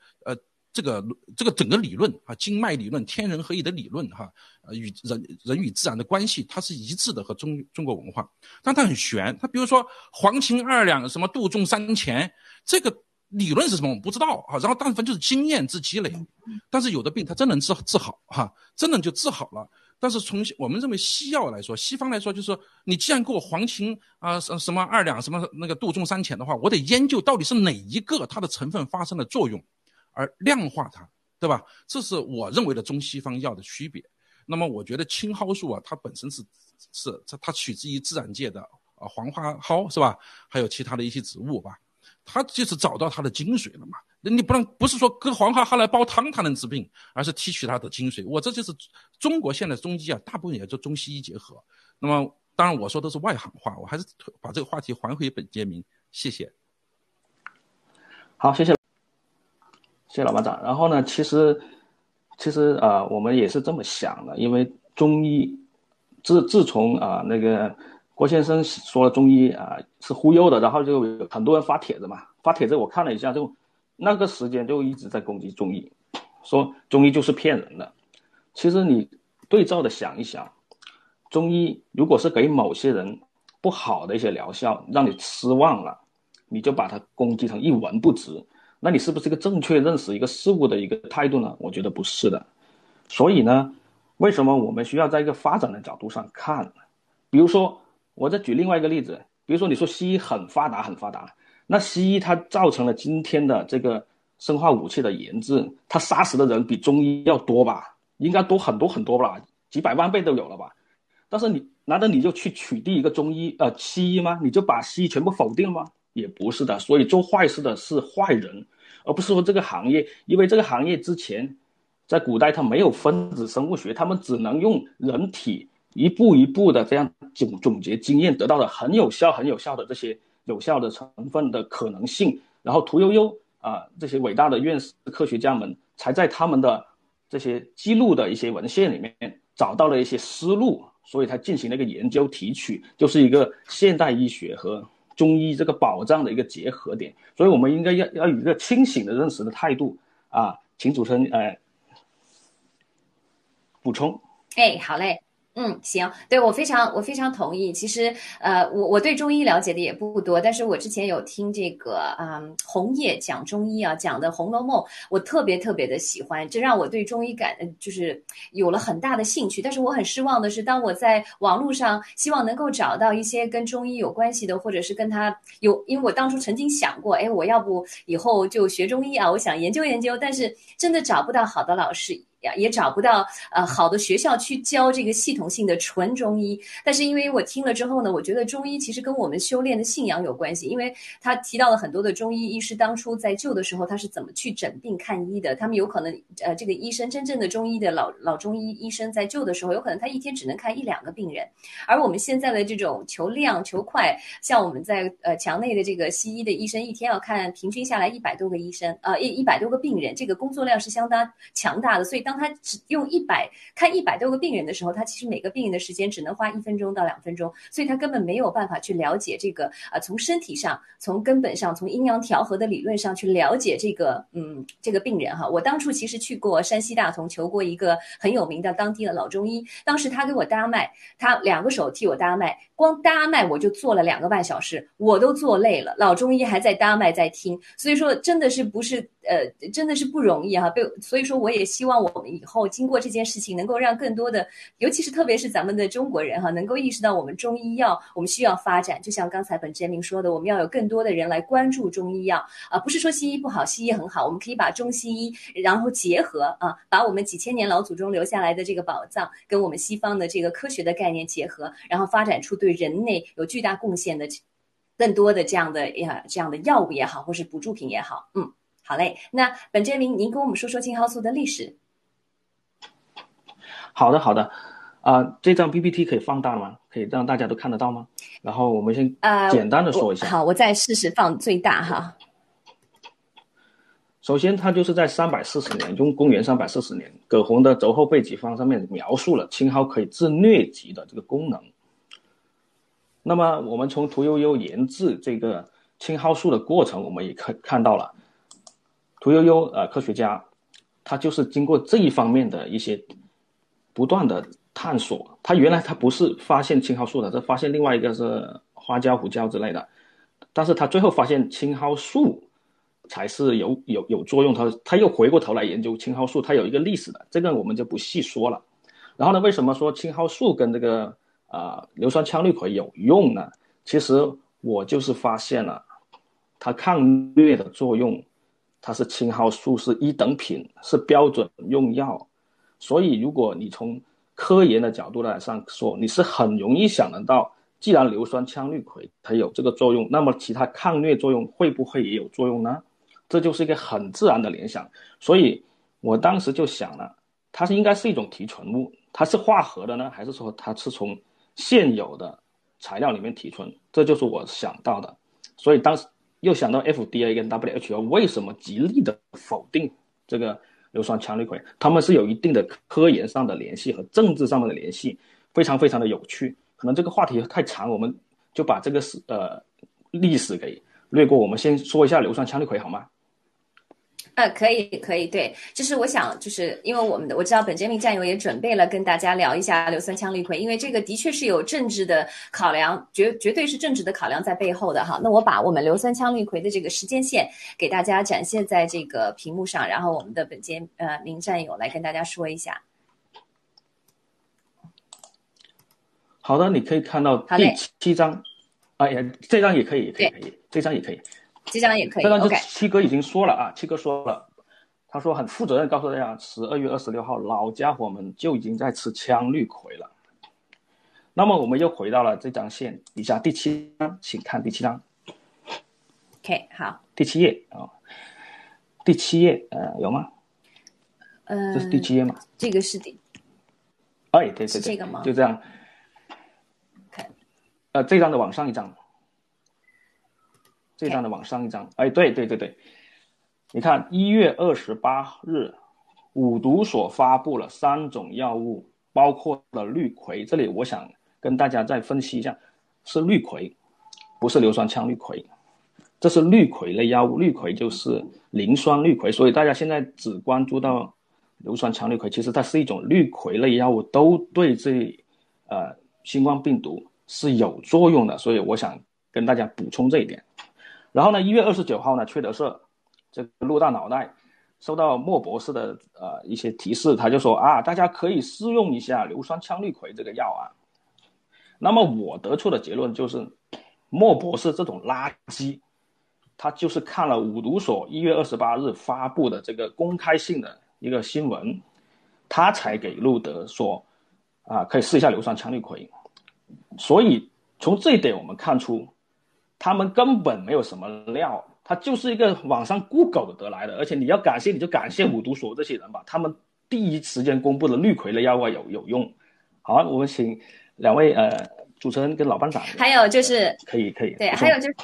这个这个整个理论啊，经脉理论、天人合一的理论哈，呃，与人人与自然的关系，它是一致的和中中国文化，但它很玄。它比如说黄芩二两，什么杜仲三钱，这个理论是什么我们不知道啊。然后但凡就是经验之积累，但是有的病它真能治治好哈，真的就治好了。但是从我们认为西药来说，西方来说，就是说你既然给我黄芩啊什什么二两，什么那个杜仲三钱的话，我得研究到底是哪一个它的成分发生了作用。而量化它，对吧？这是我认为的中西方药的区别。那么，我觉得青蒿素啊，它本身是是它它取自于自然界的啊黄花蒿，是吧？还有其他的一些植物吧，它就是找到它的精髓了嘛。那你不能不是说割黄花蒿来煲汤它能治病，而是提取它的精髓。我这就是中国现在中医啊，大部分也做中西医结合。那么，当然我说都是外行话，我还是把这个话题还回本杰明，谢谢。好，谢谢，谢老班长。然后呢，其实，其实呃，我们也是这么想的，因为中医自自从啊那个郭先生说了中医啊是忽悠的，然后就有很多人发帖子嘛，发帖子我看了一下，就那个时间就一直在攻击中医，说中医就是骗人的。其实你对照的想一想，中医如果是给某些人不好的一些疗效，让你失望了。你就把它攻击成一文不值，那你是不是一个正确认识一个事物的一个态度呢？我觉得不是的。所以呢，为什么我们需要在一个发展的角度上看？比如说，我再举另外一个例子，比如说你说西医很发达很发达，那西医它造成了今天的这个生化武器的研制，它杀死的人比中医要多吧？应该多很多很多吧？几百万倍都有了吧？但是你难道你就去取缔一个中医呃西医吗？你就把西医全部否定了吗？也不是的，所以做坏事的是坏人，而不是说这个行业，因为这个行业之前，在古代它没有分子生物学，他们只能用人体一步一步的这样总总结经验，得到了很有效、很有效的这些有效的成分的可能性，然后屠呦呦啊这些伟大的院士科学家们才在他们的这些记录的一些文献里面找到了一些思路，所以他进行了一个研究提取，就是一个现代医学和。中医这个保障的一个结合点，所以我们应该要要有一个清醒的认识的态度啊，请主持人呃补充。哎，好嘞。嗯，行，对我非常我非常同意。其实，呃，我我对中医了解的也不多，但是我之前有听这个啊红叶讲中医啊讲的《红楼梦》，我特别特别的喜欢，这让我对中医感就是有了很大的兴趣。但是我很失望的是，当我在网络上希望能够找到一些跟中医有关系的，或者是跟他有，因为我当初曾经想过，哎，我要不以后就学中医啊，我想研究研究，但是真的找不到好的老师。也，也找不到呃好的学校去教这个系统性的纯中医。但是因为我听了之后呢，我觉得中医其实跟我们修炼的信仰有关系。因为他提到了很多的中医医师当初在救的时候，他是怎么去诊病看医的。他们有可能呃，这个医生真正的中医的老老中医医生在救的时候，有可能他一天只能看一两个病人。而我们现在的这种求量求快，像我们在呃墙内的这个西医的医生，一天要看平均下来一百多个医生，呃一一百多个病人，这个工作量是相当强大的。所以当他只用一百看一百多个病人的时候，他其实每个病人的时间只能花一分钟到两分钟，所以他根本没有办法去了解这个呃，从身体上、从根本上、从阴阳调和的理论上去了解这个嗯这个病人哈。我当初其实去过山西大同，求过一个很有名的当地的老中医，当时他给我搭脉，他两个手替我搭脉，光搭脉我就做了两个半小时，我都做累了，老中医还在搭脉在听，所以说真的是不是。呃，真的是不容易哈，被所以说我也希望我们以后经过这件事情，能够让更多的，尤其是特别是咱们的中国人哈，能够意识到我们中医药我们需要发展。就像刚才本杰明说的，我们要有更多的人来关注中医药啊，不是说西医不好，西医很好，我们可以把中西医然后结合啊，把我们几千年老祖宗留下来的这个宝藏跟我们西方的这个科学的概念结合，然后发展出对人类有巨大贡献的更多的这样的呀这样的药物也好，或是补助品也好，嗯。好嘞，那本杰明，您跟我们说说青蒿素的历史。好的，好的，啊，这张 PPT 可以放大吗？可以让大家都看得到吗？然后我们先简单的说一下。好，我再试试放最大哈。首先，它就是在三百四十年，用公元三百四十年，葛洪的肘后备急方上面描述了青蒿可以治疟疾的这个功能。那么，我们从屠呦呦研制这个青蒿素的过程，我们也看看到了。屠呦呦，呃，科学家，他就是经过这一方面的一些不断的探索。他原来他不是发现青蒿素的，他发现另外一个是花椒、胡椒之类的。但是他最后发现青蒿素才是有有有作用。他他又回过头来研究青蒿素，它有一个历史的，这个我们就不细说了。然后呢，为什么说青蒿素跟这个啊硫酸羟氯喹有用呢？其实我就是发现了它抗疟的作用。它是青蒿素是一等品，是标准用药，所以如果你从科研的角度来上说，你是很容易想得到，既然硫酸羟氯喹它有这个作用，那么其他抗疟作用会不会也有作用呢？这就是一个很自然的联想，所以我当时就想了，它是应该是一种提纯物，它是化合的呢，还是说它是从现有的材料里面提纯？这就是我想到的，所以当时。又想到 FDA 跟 WHO 为什么极力的否定这个硫酸羟氯喹？他们是有一定的科研上的联系和政治上面的联系，非常非常的有趣。可能这个话题太长，我们就把这个史呃历史给略过。我们先说一下硫酸羟氯喹好吗？呃，可以，可以，对，就是我想，就是因为我们的我知道本杰明战友也准备了跟大家聊一下硫酸羟氯喹，因为这个的确是有政治的考量，绝绝对是政治的考量在背后的哈。那我把我们硫酸羟氯喹的这个时间线给大家展现在这个屏幕上，然后我们的本杰呃明战友来跟大家说一下。好的，你可以看到第七章，哎呀，这张也可以，也可以，可以，这张也可以。这张也可以。这张就七哥已经说了啊，七哥说了，他说很负责任告诉大家，十二月二十六号，老家伙们就已经在吃羟氯喹了。那么我们又回到了这张线底下第七章，请看第七章。OK，好。第七页啊，第七页呃有吗？呃，这是第七页吗？这个是第。哎，对对对，这个吗？就这样。看，呃，这张的往上一张。这张的往上一张，哎，对对对对，你看一月二十八日，五毒所发布了三种药物，包括了氯喹。这里我想跟大家再分析一下，是氯喹，不是硫酸羟氯喹，这是氯喹类药物。氯喹就是磷酸氯喹，所以大家现在只关注到硫酸羟氯喹，其实它是一种氯喹类药物，都对这呃新冠病毒是有作用的。所以我想跟大家补充这一点。然后呢，一月二十九号呢，缺德社这个陆大脑袋收到莫博士的呃一些提示，他就说啊，大家可以试用一下硫酸羟氯喹这个药啊。那么我得出的结论就是，莫博士这种垃圾，他就是看了五毒所一月二十八日发布的这个公开性的一个新闻，他才给路德说啊，可以试一下硫酸羟氯喹。所以从这一点我们看出。他们根本没有什么料，他就是一个网上 Google 得来的，而且你要感谢你就感谢五毒所这些人吧，他们第一时间公布了绿葵的药物有有用。好，我们请两位呃主持人跟老班长，还有就是可以可以对，还有就是。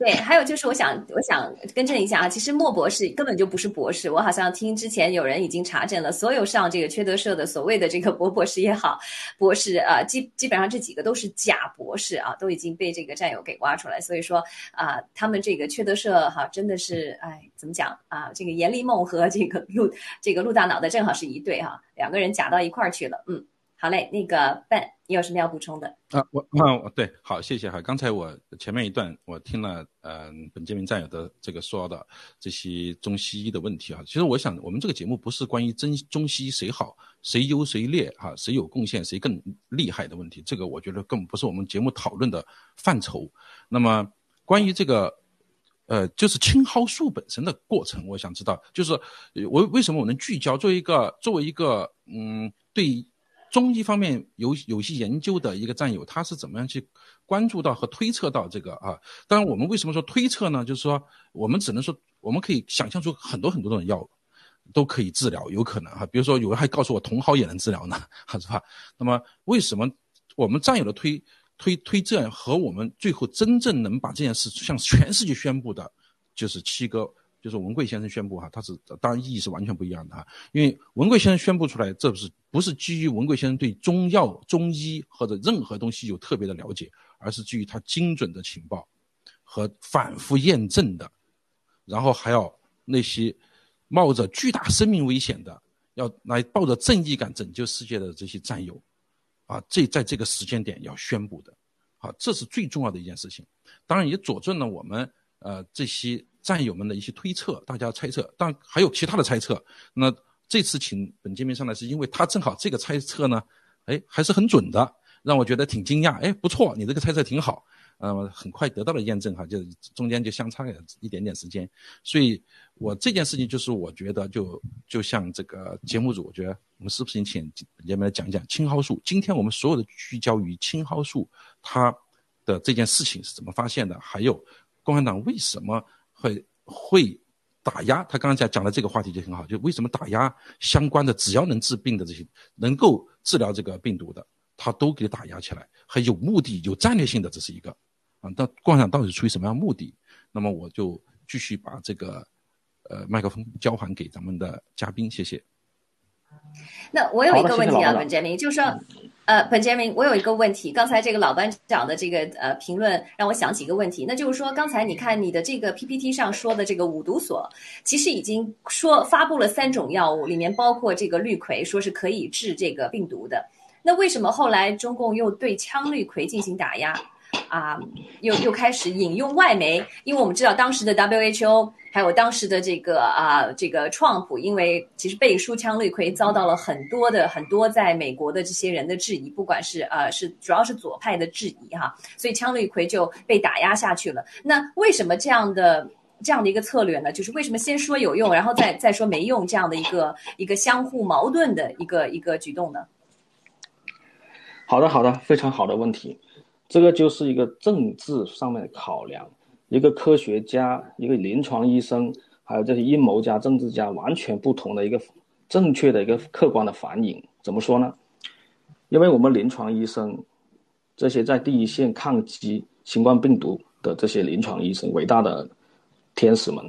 对，还有就是，我想，我想更正一下啊，其实莫博士根本就不是博士。我好像听之前有人已经查证了，所有上这个缺德社的所谓的这个博博士也好，博士啊，基基本上这几个都是假博士啊，都已经被这个战友给挖出来。所以说啊，他们这个缺德社哈，真的是哎，怎么讲啊？这个严立梦和这个陆这个陆大脑袋正好是一对哈，两个人假到一块儿去了。嗯，好嘞，那个 Ben。你有什么要补充的啊？我啊，对，好，谢谢哈。刚才我前面一段我听了，嗯，本杰明战友的这个说的这些中西医的问题啊。其实我想，我们这个节目不是关于真中西医谁好谁优谁劣哈，谁有贡献谁更厉害的问题。这个我觉得根本不是我们节目讨论的范畴。那么关于这个，呃，就是青蒿素本身的过程，我想知道，就是我为什么我能聚焦作为一个作为一个嗯对。中医方面有有些研究的一个战友，他是怎么样去关注到和推测到这个啊？当然，我们为什么说推测呢？就是说，我们只能说，我们可以想象出很多很多种药都可以治疗，有可能哈。比如说，有人还告诉我茼蒿也能治疗呢，是吧？那么，为什么我们战友的推推推证和我们最后真正能把这件事向全世界宣布的，就是七哥。就是文贵先生宣布哈，他是当然意义是完全不一样的哈，因为文贵先生宣布出来，这不是不是基于文贵先生对中药、中医或者任何东西有特别的了解，而是基于他精准的情报和反复验证的，然后还要那些冒着巨大生命危险的要来抱着正义感拯救世界的这些战友，啊，这在这个时间点要宣布的，好，这是最重要的一件事情，当然也佐证了我们呃这些。战友们的一些推测，大家猜测，但还有其他的猜测。那这次请本杰明上来，是因为他正好这个猜测呢，哎，还是很准的，让我觉得挺惊讶。哎，不错，你这个猜测挺好，呃，很快得到了验证哈，就中间就相差了一点点时间。所以我这件事情就是我觉得就就像这个节目组，我觉得我们是不是请本杰明来讲一讲青蒿素？今天我们所有的聚焦于青蒿素它的这件事情是怎么发现的，还有共产党为什么？会会打压他刚才讲讲的这个话题就很好，就为什么打压相关的只要能治病的这些能够治疗这个病毒的，他都给打压起来，还有目的、有战略性的，这是一个啊。那共产党到底出于什么样目的？那么我就继续把这个呃麦克风交还给咱们的嘉宾，谢谢。那我有一个问题啊，好的本杰明，就是说，呃，本杰明，我有一个问题。刚才这个老班长的这个呃评论让我想起一个问题，那就是说，刚才你看你的这个 PPT 上说的这个五毒所，其实已经说发布了三种药物，里面包括这个氯喹，说是可以治这个病毒的。那为什么后来中共又对羟氯喹进行打压？啊，又又开始引用外媒，因为我们知道当时的 WHO 还有当时的这个啊这个创普，因为其实背书羟氯喹遭到了很多的很多在美国的这些人的质疑，不管是呃是主要是左派的质疑哈，所以羟氯喹就被打压下去了。那为什么这样的这样的一个策略呢？就是为什么先说有用，然后再再说没用这样的一个一个相互矛盾的一个一个举动呢？好的，好的，非常好的问题。这个就是一个政治上面的考量，一个科学家、一个临床医生，还有这些阴谋家、政治家，完全不同的一个正确的一个客观的反应。怎么说呢？因为我们临床医生，这些在第一线抗击新冠病毒的这些临床医生，伟大的天使们，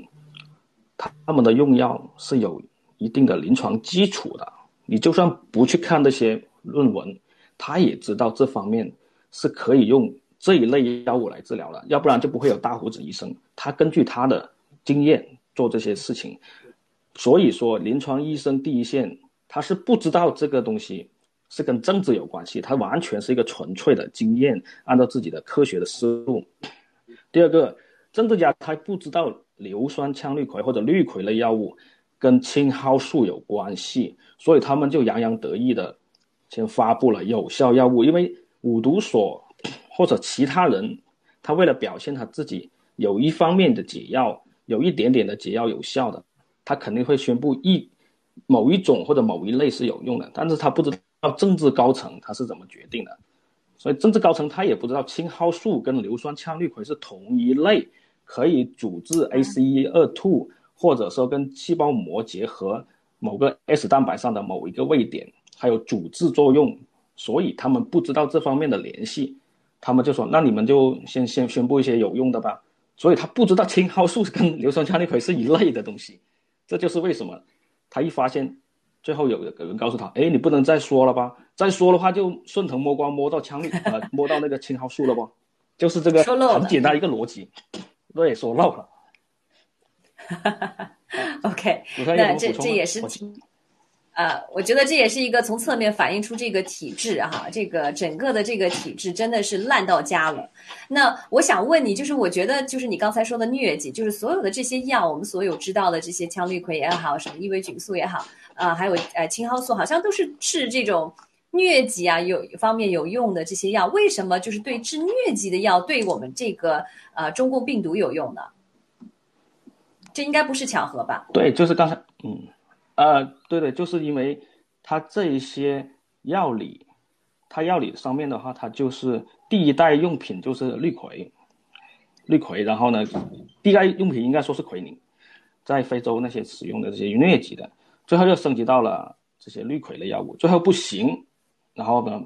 他们的用药是有一定的临床基础的。你就算不去看那些论文，他也知道这方面。是可以用这一类药物来治疗的，要不然就不会有大胡子医生。他根据他的经验做这些事情，所以说临床医生第一线他是不知道这个东西是跟政治有关系，他完全是一个纯粹的经验，按照自己的科学的思路。第二个，政治家他不知道硫酸羟氯喹或者氯喹类药物跟青蒿素有关系，所以他们就洋洋得意的先发布了有效药物，因为。五毒所或者其他人，他为了表现他自己有一方面的解药，有一点点的解药有效的，他肯定会宣布一某一种或者某一类是有用的，但是他不知道政治高层他是怎么决定的，所以政治高层他也不知道青蒿素跟硫酸羟氯喹是同一类，可以阻滞 ACE2 或者说跟细胞膜结合某个 S 蛋白上的某一个位点，还有阻滞作用。所以他们不知道这方面的联系，他们就说：“那你们就先先宣布一些有用的吧。”所以他不知道青蒿素跟硫酸羟氯喹是一类的东西，这就是为什么他一发现，最后有有人告诉他：“哎，你不能再说了吧？再说的话就顺藤摸瓜摸到羟氯 呃摸到那个青蒿素了不？就是这个很简单一个逻辑，对，说漏了。”OK，那这这也是。呃，我觉得这也是一个从侧面反映出这个体制哈，这个整个的这个体制真的是烂到家了。那我想问你，就是我觉得就是你刚才说的疟疾，就是所有的这些药，我们所有知道的这些羟氯喹也好，什么伊维菌素也好，啊，还有呃青蒿素，好像都是治这种疟疾啊有方面有用的这些药。为什么就是对治疟疾的药对我们这个呃中共病毒有用呢？这应该不是巧合吧？对，就是刚才嗯。呃，对对，就是因为它这一些药理，它药理上面的话，它就是第一代用品就是氯喹，氯喹，然后呢，第一代用品应该说是奎宁，在非洲那些使用的这些疟疾的，最后又升级到了这些氯喹类药物，最后不行，然后呢，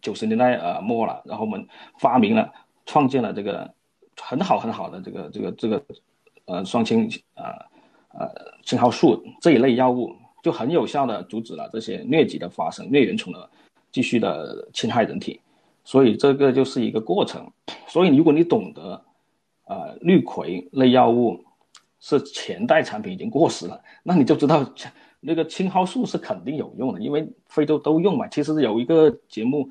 九十年代呃末了，然后我们发明了创建了这个很好很好的这个这个这个呃双氢啊。呃青蒿素这一类药物就很有效的阻止了这些疟疾的发生，疟原虫的继续的侵害人体，所以这个就是一个过程。所以如果你懂得，呃，氯喹类药物是前代产品已经过时了，那你就知道那个青蒿素是肯定有用的，因为非洲都用嘛。其实有一个节目，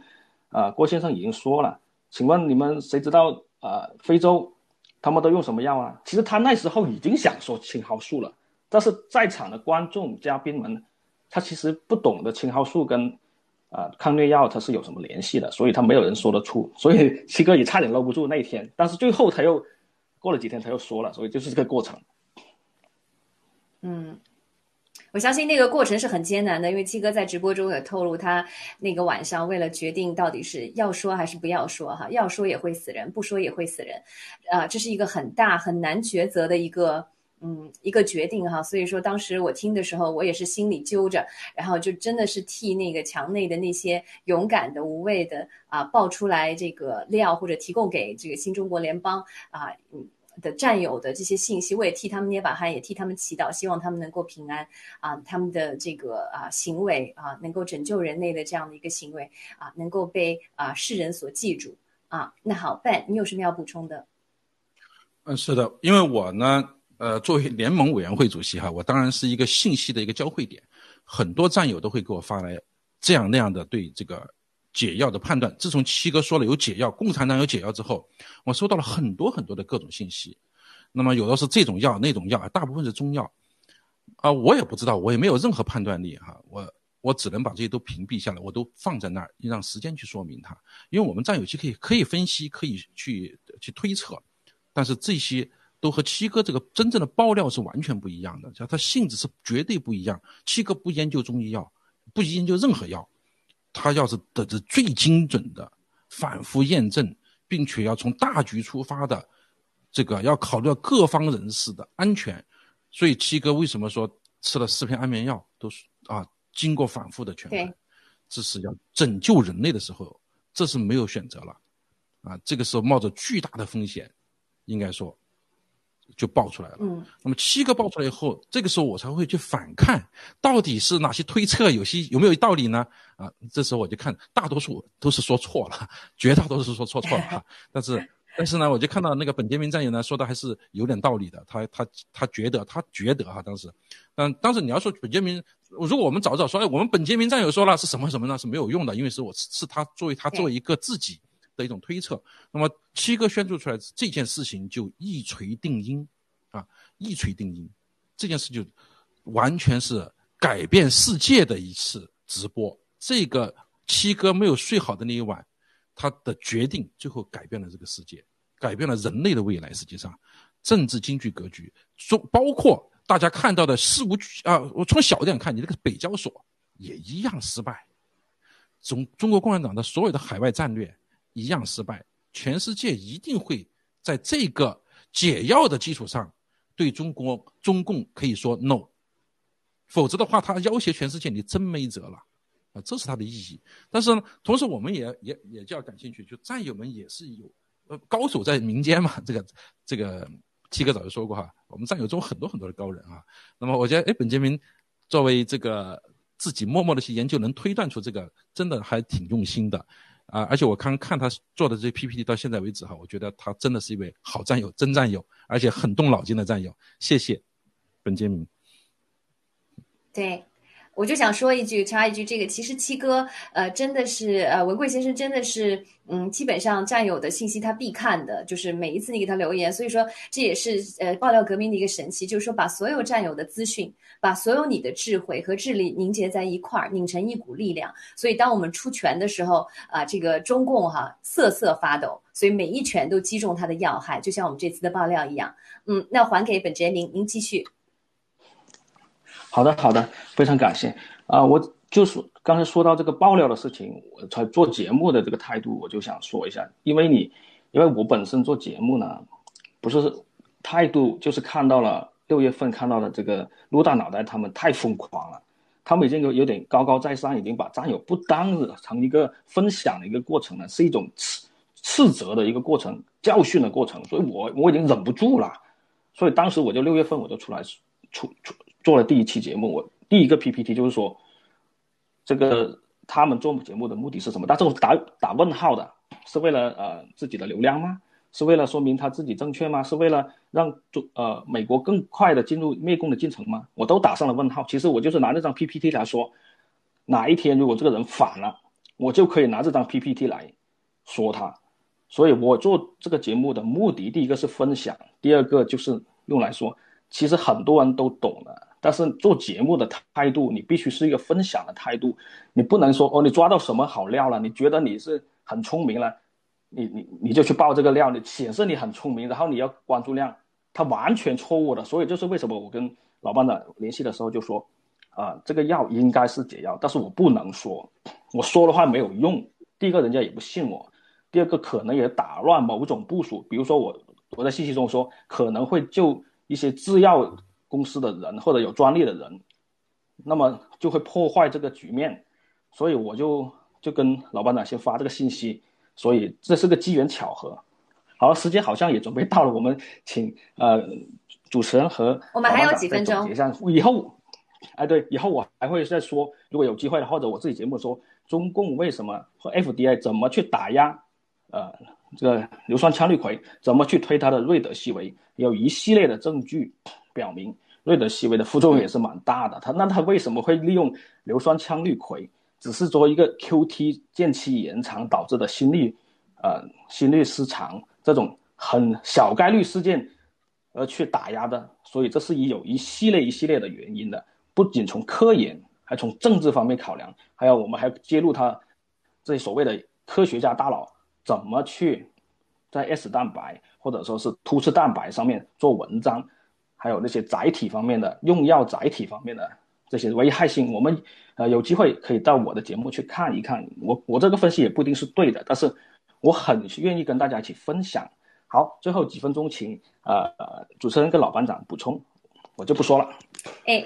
啊，郭先生已经说了，请问你们谁知道啊，非洲？他们都用什么药啊？其实他那时候已经想说青蒿素了，但是在场的观众嘉宾们，他其实不懂得青蒿素跟啊抗疟药它是有什么联系的，所以他没有人说得出，所以七哥也差点搂不住那一天。但是最后他又过了几天他又说了，所以就是这个过程。嗯。我相信那个过程是很艰难的，因为七哥在直播中也透露，他那个晚上为了决定到底是要说还是不要说，哈，要说也会死人，不说也会死人，啊，这是一个很大很难抉择的一个，嗯，一个决定哈。所以说当时我听的时候，我也是心里揪着，然后就真的是替那个墙内的那些勇敢的、无畏的啊，爆出来这个料或者提供给这个新中国联邦啊，嗯。的战友的这些信息，我也替他们捏把汗，也替他们祈祷，希望他们能够平安啊，他们的这个啊行为啊，能够拯救人类的这样的一个行为啊，能够被啊世人所记住啊。那好，Ben，你有什么要补充的？嗯，是的，因为我呢，呃，作为联盟委员会主席哈，我当然是一个信息的一个交汇点，很多战友都会给我发来这样那样的对这个。解药的判断，自从七哥说了有解药，共产党有解药之后，我收到了很多很多的各种信息。那么有的是这种药那种药，大部分是中药，啊，我也不知道，我也没有任何判断力哈，我我只能把这些都屏蔽下来，我都放在那儿，让时间去说明它。因为我们战友期可以可以分析，可以去去推测，但是这些都和七哥这个真正的爆料是完全不一样的，它性质是绝对不一样。七哥不研究中医药，不研究任何药。他要是得知最精准的、反复验证，并且要从大局出发的，这个要考虑到各方人士的安全，所以七哥为什么说吃了四片安眠药都是啊？经过反复的权衡，这是要拯救人类的时候，这是没有选择了，啊，这个时候冒着巨大的风险，应该说。就爆出来了。嗯，那么七个爆出来以后，这个时候我才会去反看，到底是哪些推测有些有没有道理呢？啊，这时候我就看，大多数都是说错了，绝大多数是说错错了哈。但是，但是呢，我就看到那个本杰明战友呢说的还是有点道理的。他他他觉得他觉得哈，当时，嗯，当时你要说本杰明，如果我们早早说，哎，我们本杰明战友说了是什么什么呢？是没有用的，因为是我是他作为他作为一个自己。的一种推测，那么七哥宣布出来这件事情就一锤定音，啊，一锤定音，这件事就完全是改变世界的一次直播。这个七哥没有睡好的那一晚，他的决定最后改变了这个世界，改变了人类的未来。实际上，政治经济格局，说包括大家看到的事无啊，我从小点看，你这个北交所也一样失败，中中国共产党的所有的海外战略。一样失败，全世界一定会在这个解药的基础上对中国中共可以说 no，否则的话，他要挟全世界，你真没辙了，啊，这是它的意义。但是呢，同时我们也也也就要感兴趣，就战友们也是有，呃，高手在民间嘛，这个这个七哥早就说过哈，我们战友中很多很多的高人啊。那么我觉得，哎，本杰明作为这个自己默默的去研究，能推断出这个，真的还挺用心的。啊！而且我刚看他做的这些 PPT，到现在为止哈，我觉得他真的是一位好战友、真战友，而且很动脑筋的战友。谢谢，本杰明。对。我就想说一句，插一句，这个其实七哥，呃，真的是，呃，文贵先生真的是，嗯，基本上战友的信息他必看的，就是每一次你给他留言，所以说这也是呃爆料革命的一个神奇，就是说把所有战友的资讯，把所有你的智慧和智力凝结在一块儿，拧成一股力量，所以当我们出拳的时候，啊，这个中共哈瑟瑟发抖，所以每一拳都击中他的要害，就像我们这次的爆料一样，嗯，那还给本杰明，您继续。好的，好的，非常感谢啊！我就是刚才说到这个爆料的事情，我才做节目的这个态度，我就想说一下，因为你，因为我本身做节目呢，不是态度，就是看到了六月份看到的这个陆大脑袋他们太疯狂了，他们已经有有点高高在上，已经把战友不当成一个分享的一个过程了，是一种斥斥责的一个过程，教训的过程，所以我我已经忍不住了，所以当时我就六月份我就出来出出。做了第一期节目，我第一个 PPT 就是说，这个他们做节目的目的是什么？但这种打打问号的，是为了呃自己的流量吗？是为了说明他自己正确吗？是为了让中呃美国更快的进入灭共的进程吗？我都打上了问号。其实我就是拿这张 PPT 来说，哪一天如果这个人反了，我就可以拿这张 PPT 来说他。所以我做这个节目的目的，第一个是分享，第二个就是用来说，其实很多人都懂的。但是做节目的态度，你必须是一个分享的态度，你不能说哦，你抓到什么好料了，你觉得你是很聪明了，你你你就去爆这个料，你显示你很聪明，然后你要关注量，它完全错误的。所以就是为什么我跟老班长联系的时候就说，啊，这个药应该是解药，但是我不能说，我说的话没有用。第一个人家也不信我，第二个可能也打乱某种部署，比如说我我在信息中说可能会就一些制药。公司的人或者有专利的人，那么就会破坏这个局面，所以我就就跟老班长先发这个信息，所以这是个机缘巧合。好了，时间好像也准备到了，我们请呃主持人和我们还有几分钟以后。哎，对，以后我还会再说，如果有机会的，或者我自己节目说中共为什么和 FDI 怎么去打压，呃，这个硫酸羟氯喹，怎么去推它的瑞德西韦，有一系列的证据 表明，瑞德西韦的副作用也是蛮大的。它那它为什么会利用硫酸羟氯喹，只是作为一个 QT 间期延长导致的心率，呃，心律失常这种很小概率事件而去打压的？所以这是有一系列一系列的原因的。不仅从科研，还从政治方面考量，还有我们还揭露他这些所谓的科学家大佬怎么去在 S 蛋白或者说是突刺蛋白上面做文章，还有那些载体方面的用药载体方面的这些危害性，我们呃有机会可以到我的节目去看一看。我我这个分析也不一定是对的，但是我很愿意跟大家一起分享。好，最后几分钟，请呃主持人跟老班长补充，我就不说了。哎。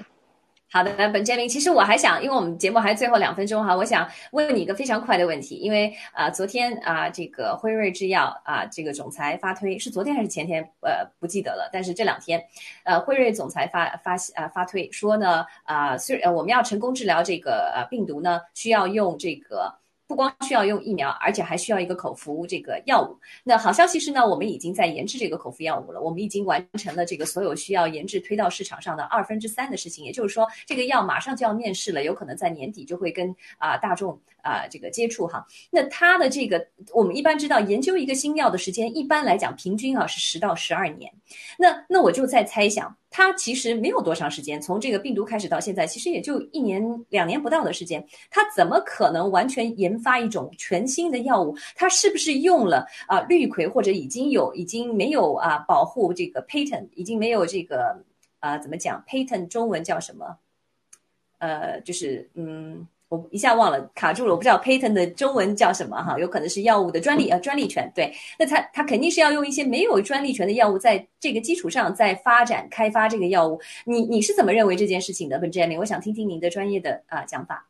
好的，本杰明，其实我还想，因为我们节目还最后两分钟哈，我想问你一个非常快的问题，因为啊，昨天啊，这个辉瑞制药啊，这个总裁发推是昨天还是前天？呃，不记得了。但是这两天，呃，辉瑞总裁发发啊发推说呢，啊，虽呃我们要成功治疗这个呃病毒呢，需要用这个。不光需要用疫苗，而且还需要一个口服这个药物。那好消息是呢，我们已经在研制这个口服药物了。我们已经完成了这个所有需要研制推到市场上的二分之三的事情。也就是说，这个药马上就要面世了，有可能在年底就会跟啊大众啊这个接触哈。那它的这个，我们一般知道，研究一个新药的时间，一般来讲平均啊是十到十二年。那那我就在猜想。它其实没有多长时间，从这个病毒开始到现在，其实也就一年两年不到的时间。它怎么可能完全研发一种全新的药物？它是不是用了啊氯喹或者已经有已经没有啊保护这个 patent，已经没有这个啊怎么讲 patent 中文叫什么？呃，就是嗯。我一下忘了卡住了，我不知道 patent 的中文叫什么哈，有可能是药物的专利啊，专利权。对，那他他肯定是要用一些没有专利权的药物，在这个基础上再发展开发这个药物。你你是怎么认为这件事情的，Benjamin？我想听听您的专业的啊讲法。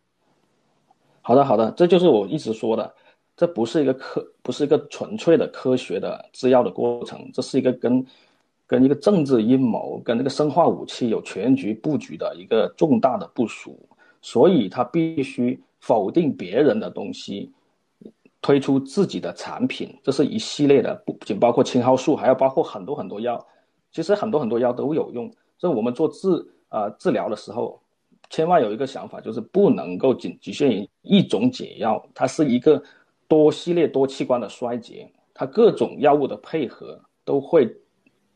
好的，好的，这就是我一直说的，这不是一个科，不是一个纯粹的科学的制药的过程，这是一个跟跟一个政治阴谋、跟那个生化武器有全局布局的一个重大的部署。所以他必须否定别人的东西，推出自己的产品，这是一系列的，不仅包括青蒿素，还要包括很多很多药。其实很多很多药都有用。所以我们做治啊治疗的时候，千万有一个想法，就是不能够仅局限于一种解药，它是一个多系列多器官的衰竭，它各种药物的配合都会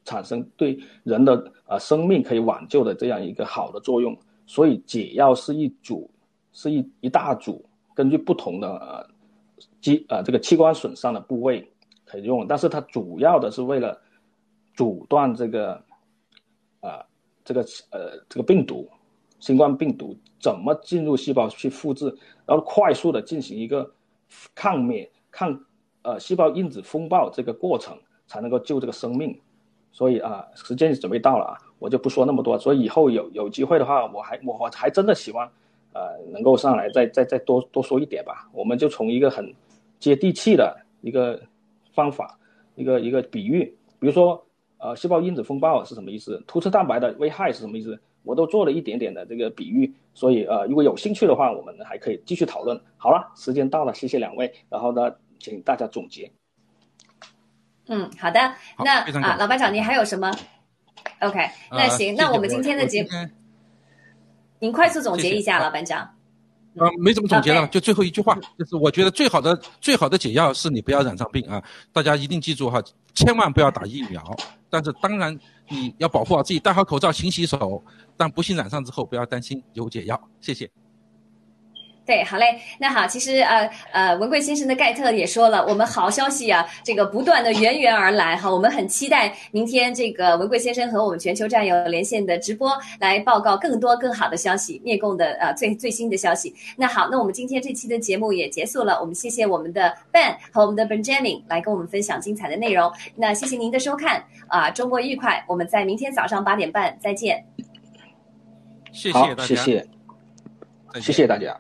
产生对人的啊生命可以挽救的这样一个好的作用。所以解药是一组，是一一大组，根据不同的呃机呃这个器官损伤的部位可以用，但是它主要的是为了阻断这个啊这个呃这个病毒，新冠病毒怎么进入细胞去复制，然后快速的进行一个抗免抗呃细胞因子风暴这个过程，才能够救这个生命。所以啊，时间准备到了啊，我就不说那么多。所以以后有有机会的话，我还我还真的希望，呃，能够上来再再再多多说一点吧。我们就从一个很接地气的一个方法，一个一个比喻，比如说呃，细胞因子风暴是什么意思？突刺蛋白的危害是什么意思？我都做了一点点的这个比喻。所以呃，如果有兴趣的话，我们还可以继续讨论。好了，时间到了，谢谢两位。然后呢，请大家总结。嗯，好的。那啊，老班长，您还有什么？OK，那行，那我们今天的节目，您快速总结一下，老班长。呃，没怎么总结了，就最后一句话，就是我觉得最好的最好的解药是你不要染上病啊！大家一定记住哈，千万不要打疫苗。但是当然你要保护好自己，戴好口罩，勤洗手。但不幸染上之后，不要担心，有解药。谢谢。对，好嘞，那好，其实呃呃，文贵先生的盖特也说了，我们好消息啊，这个不断的源源而来哈，我们很期待明天这个文贵先生和我们全球战友连线的直播，来报告更多更好的消息，灭共的呃最最新的消息。那好，那我们今天这期的节目也结束了，我们谢谢我们的 Ben 和我们的 Benjamin 来跟我们分享精彩的内容。那谢谢您的收看啊，周末愉快，我们在明天早上八点半再见。谢谢大家，谢谢，谢谢大家。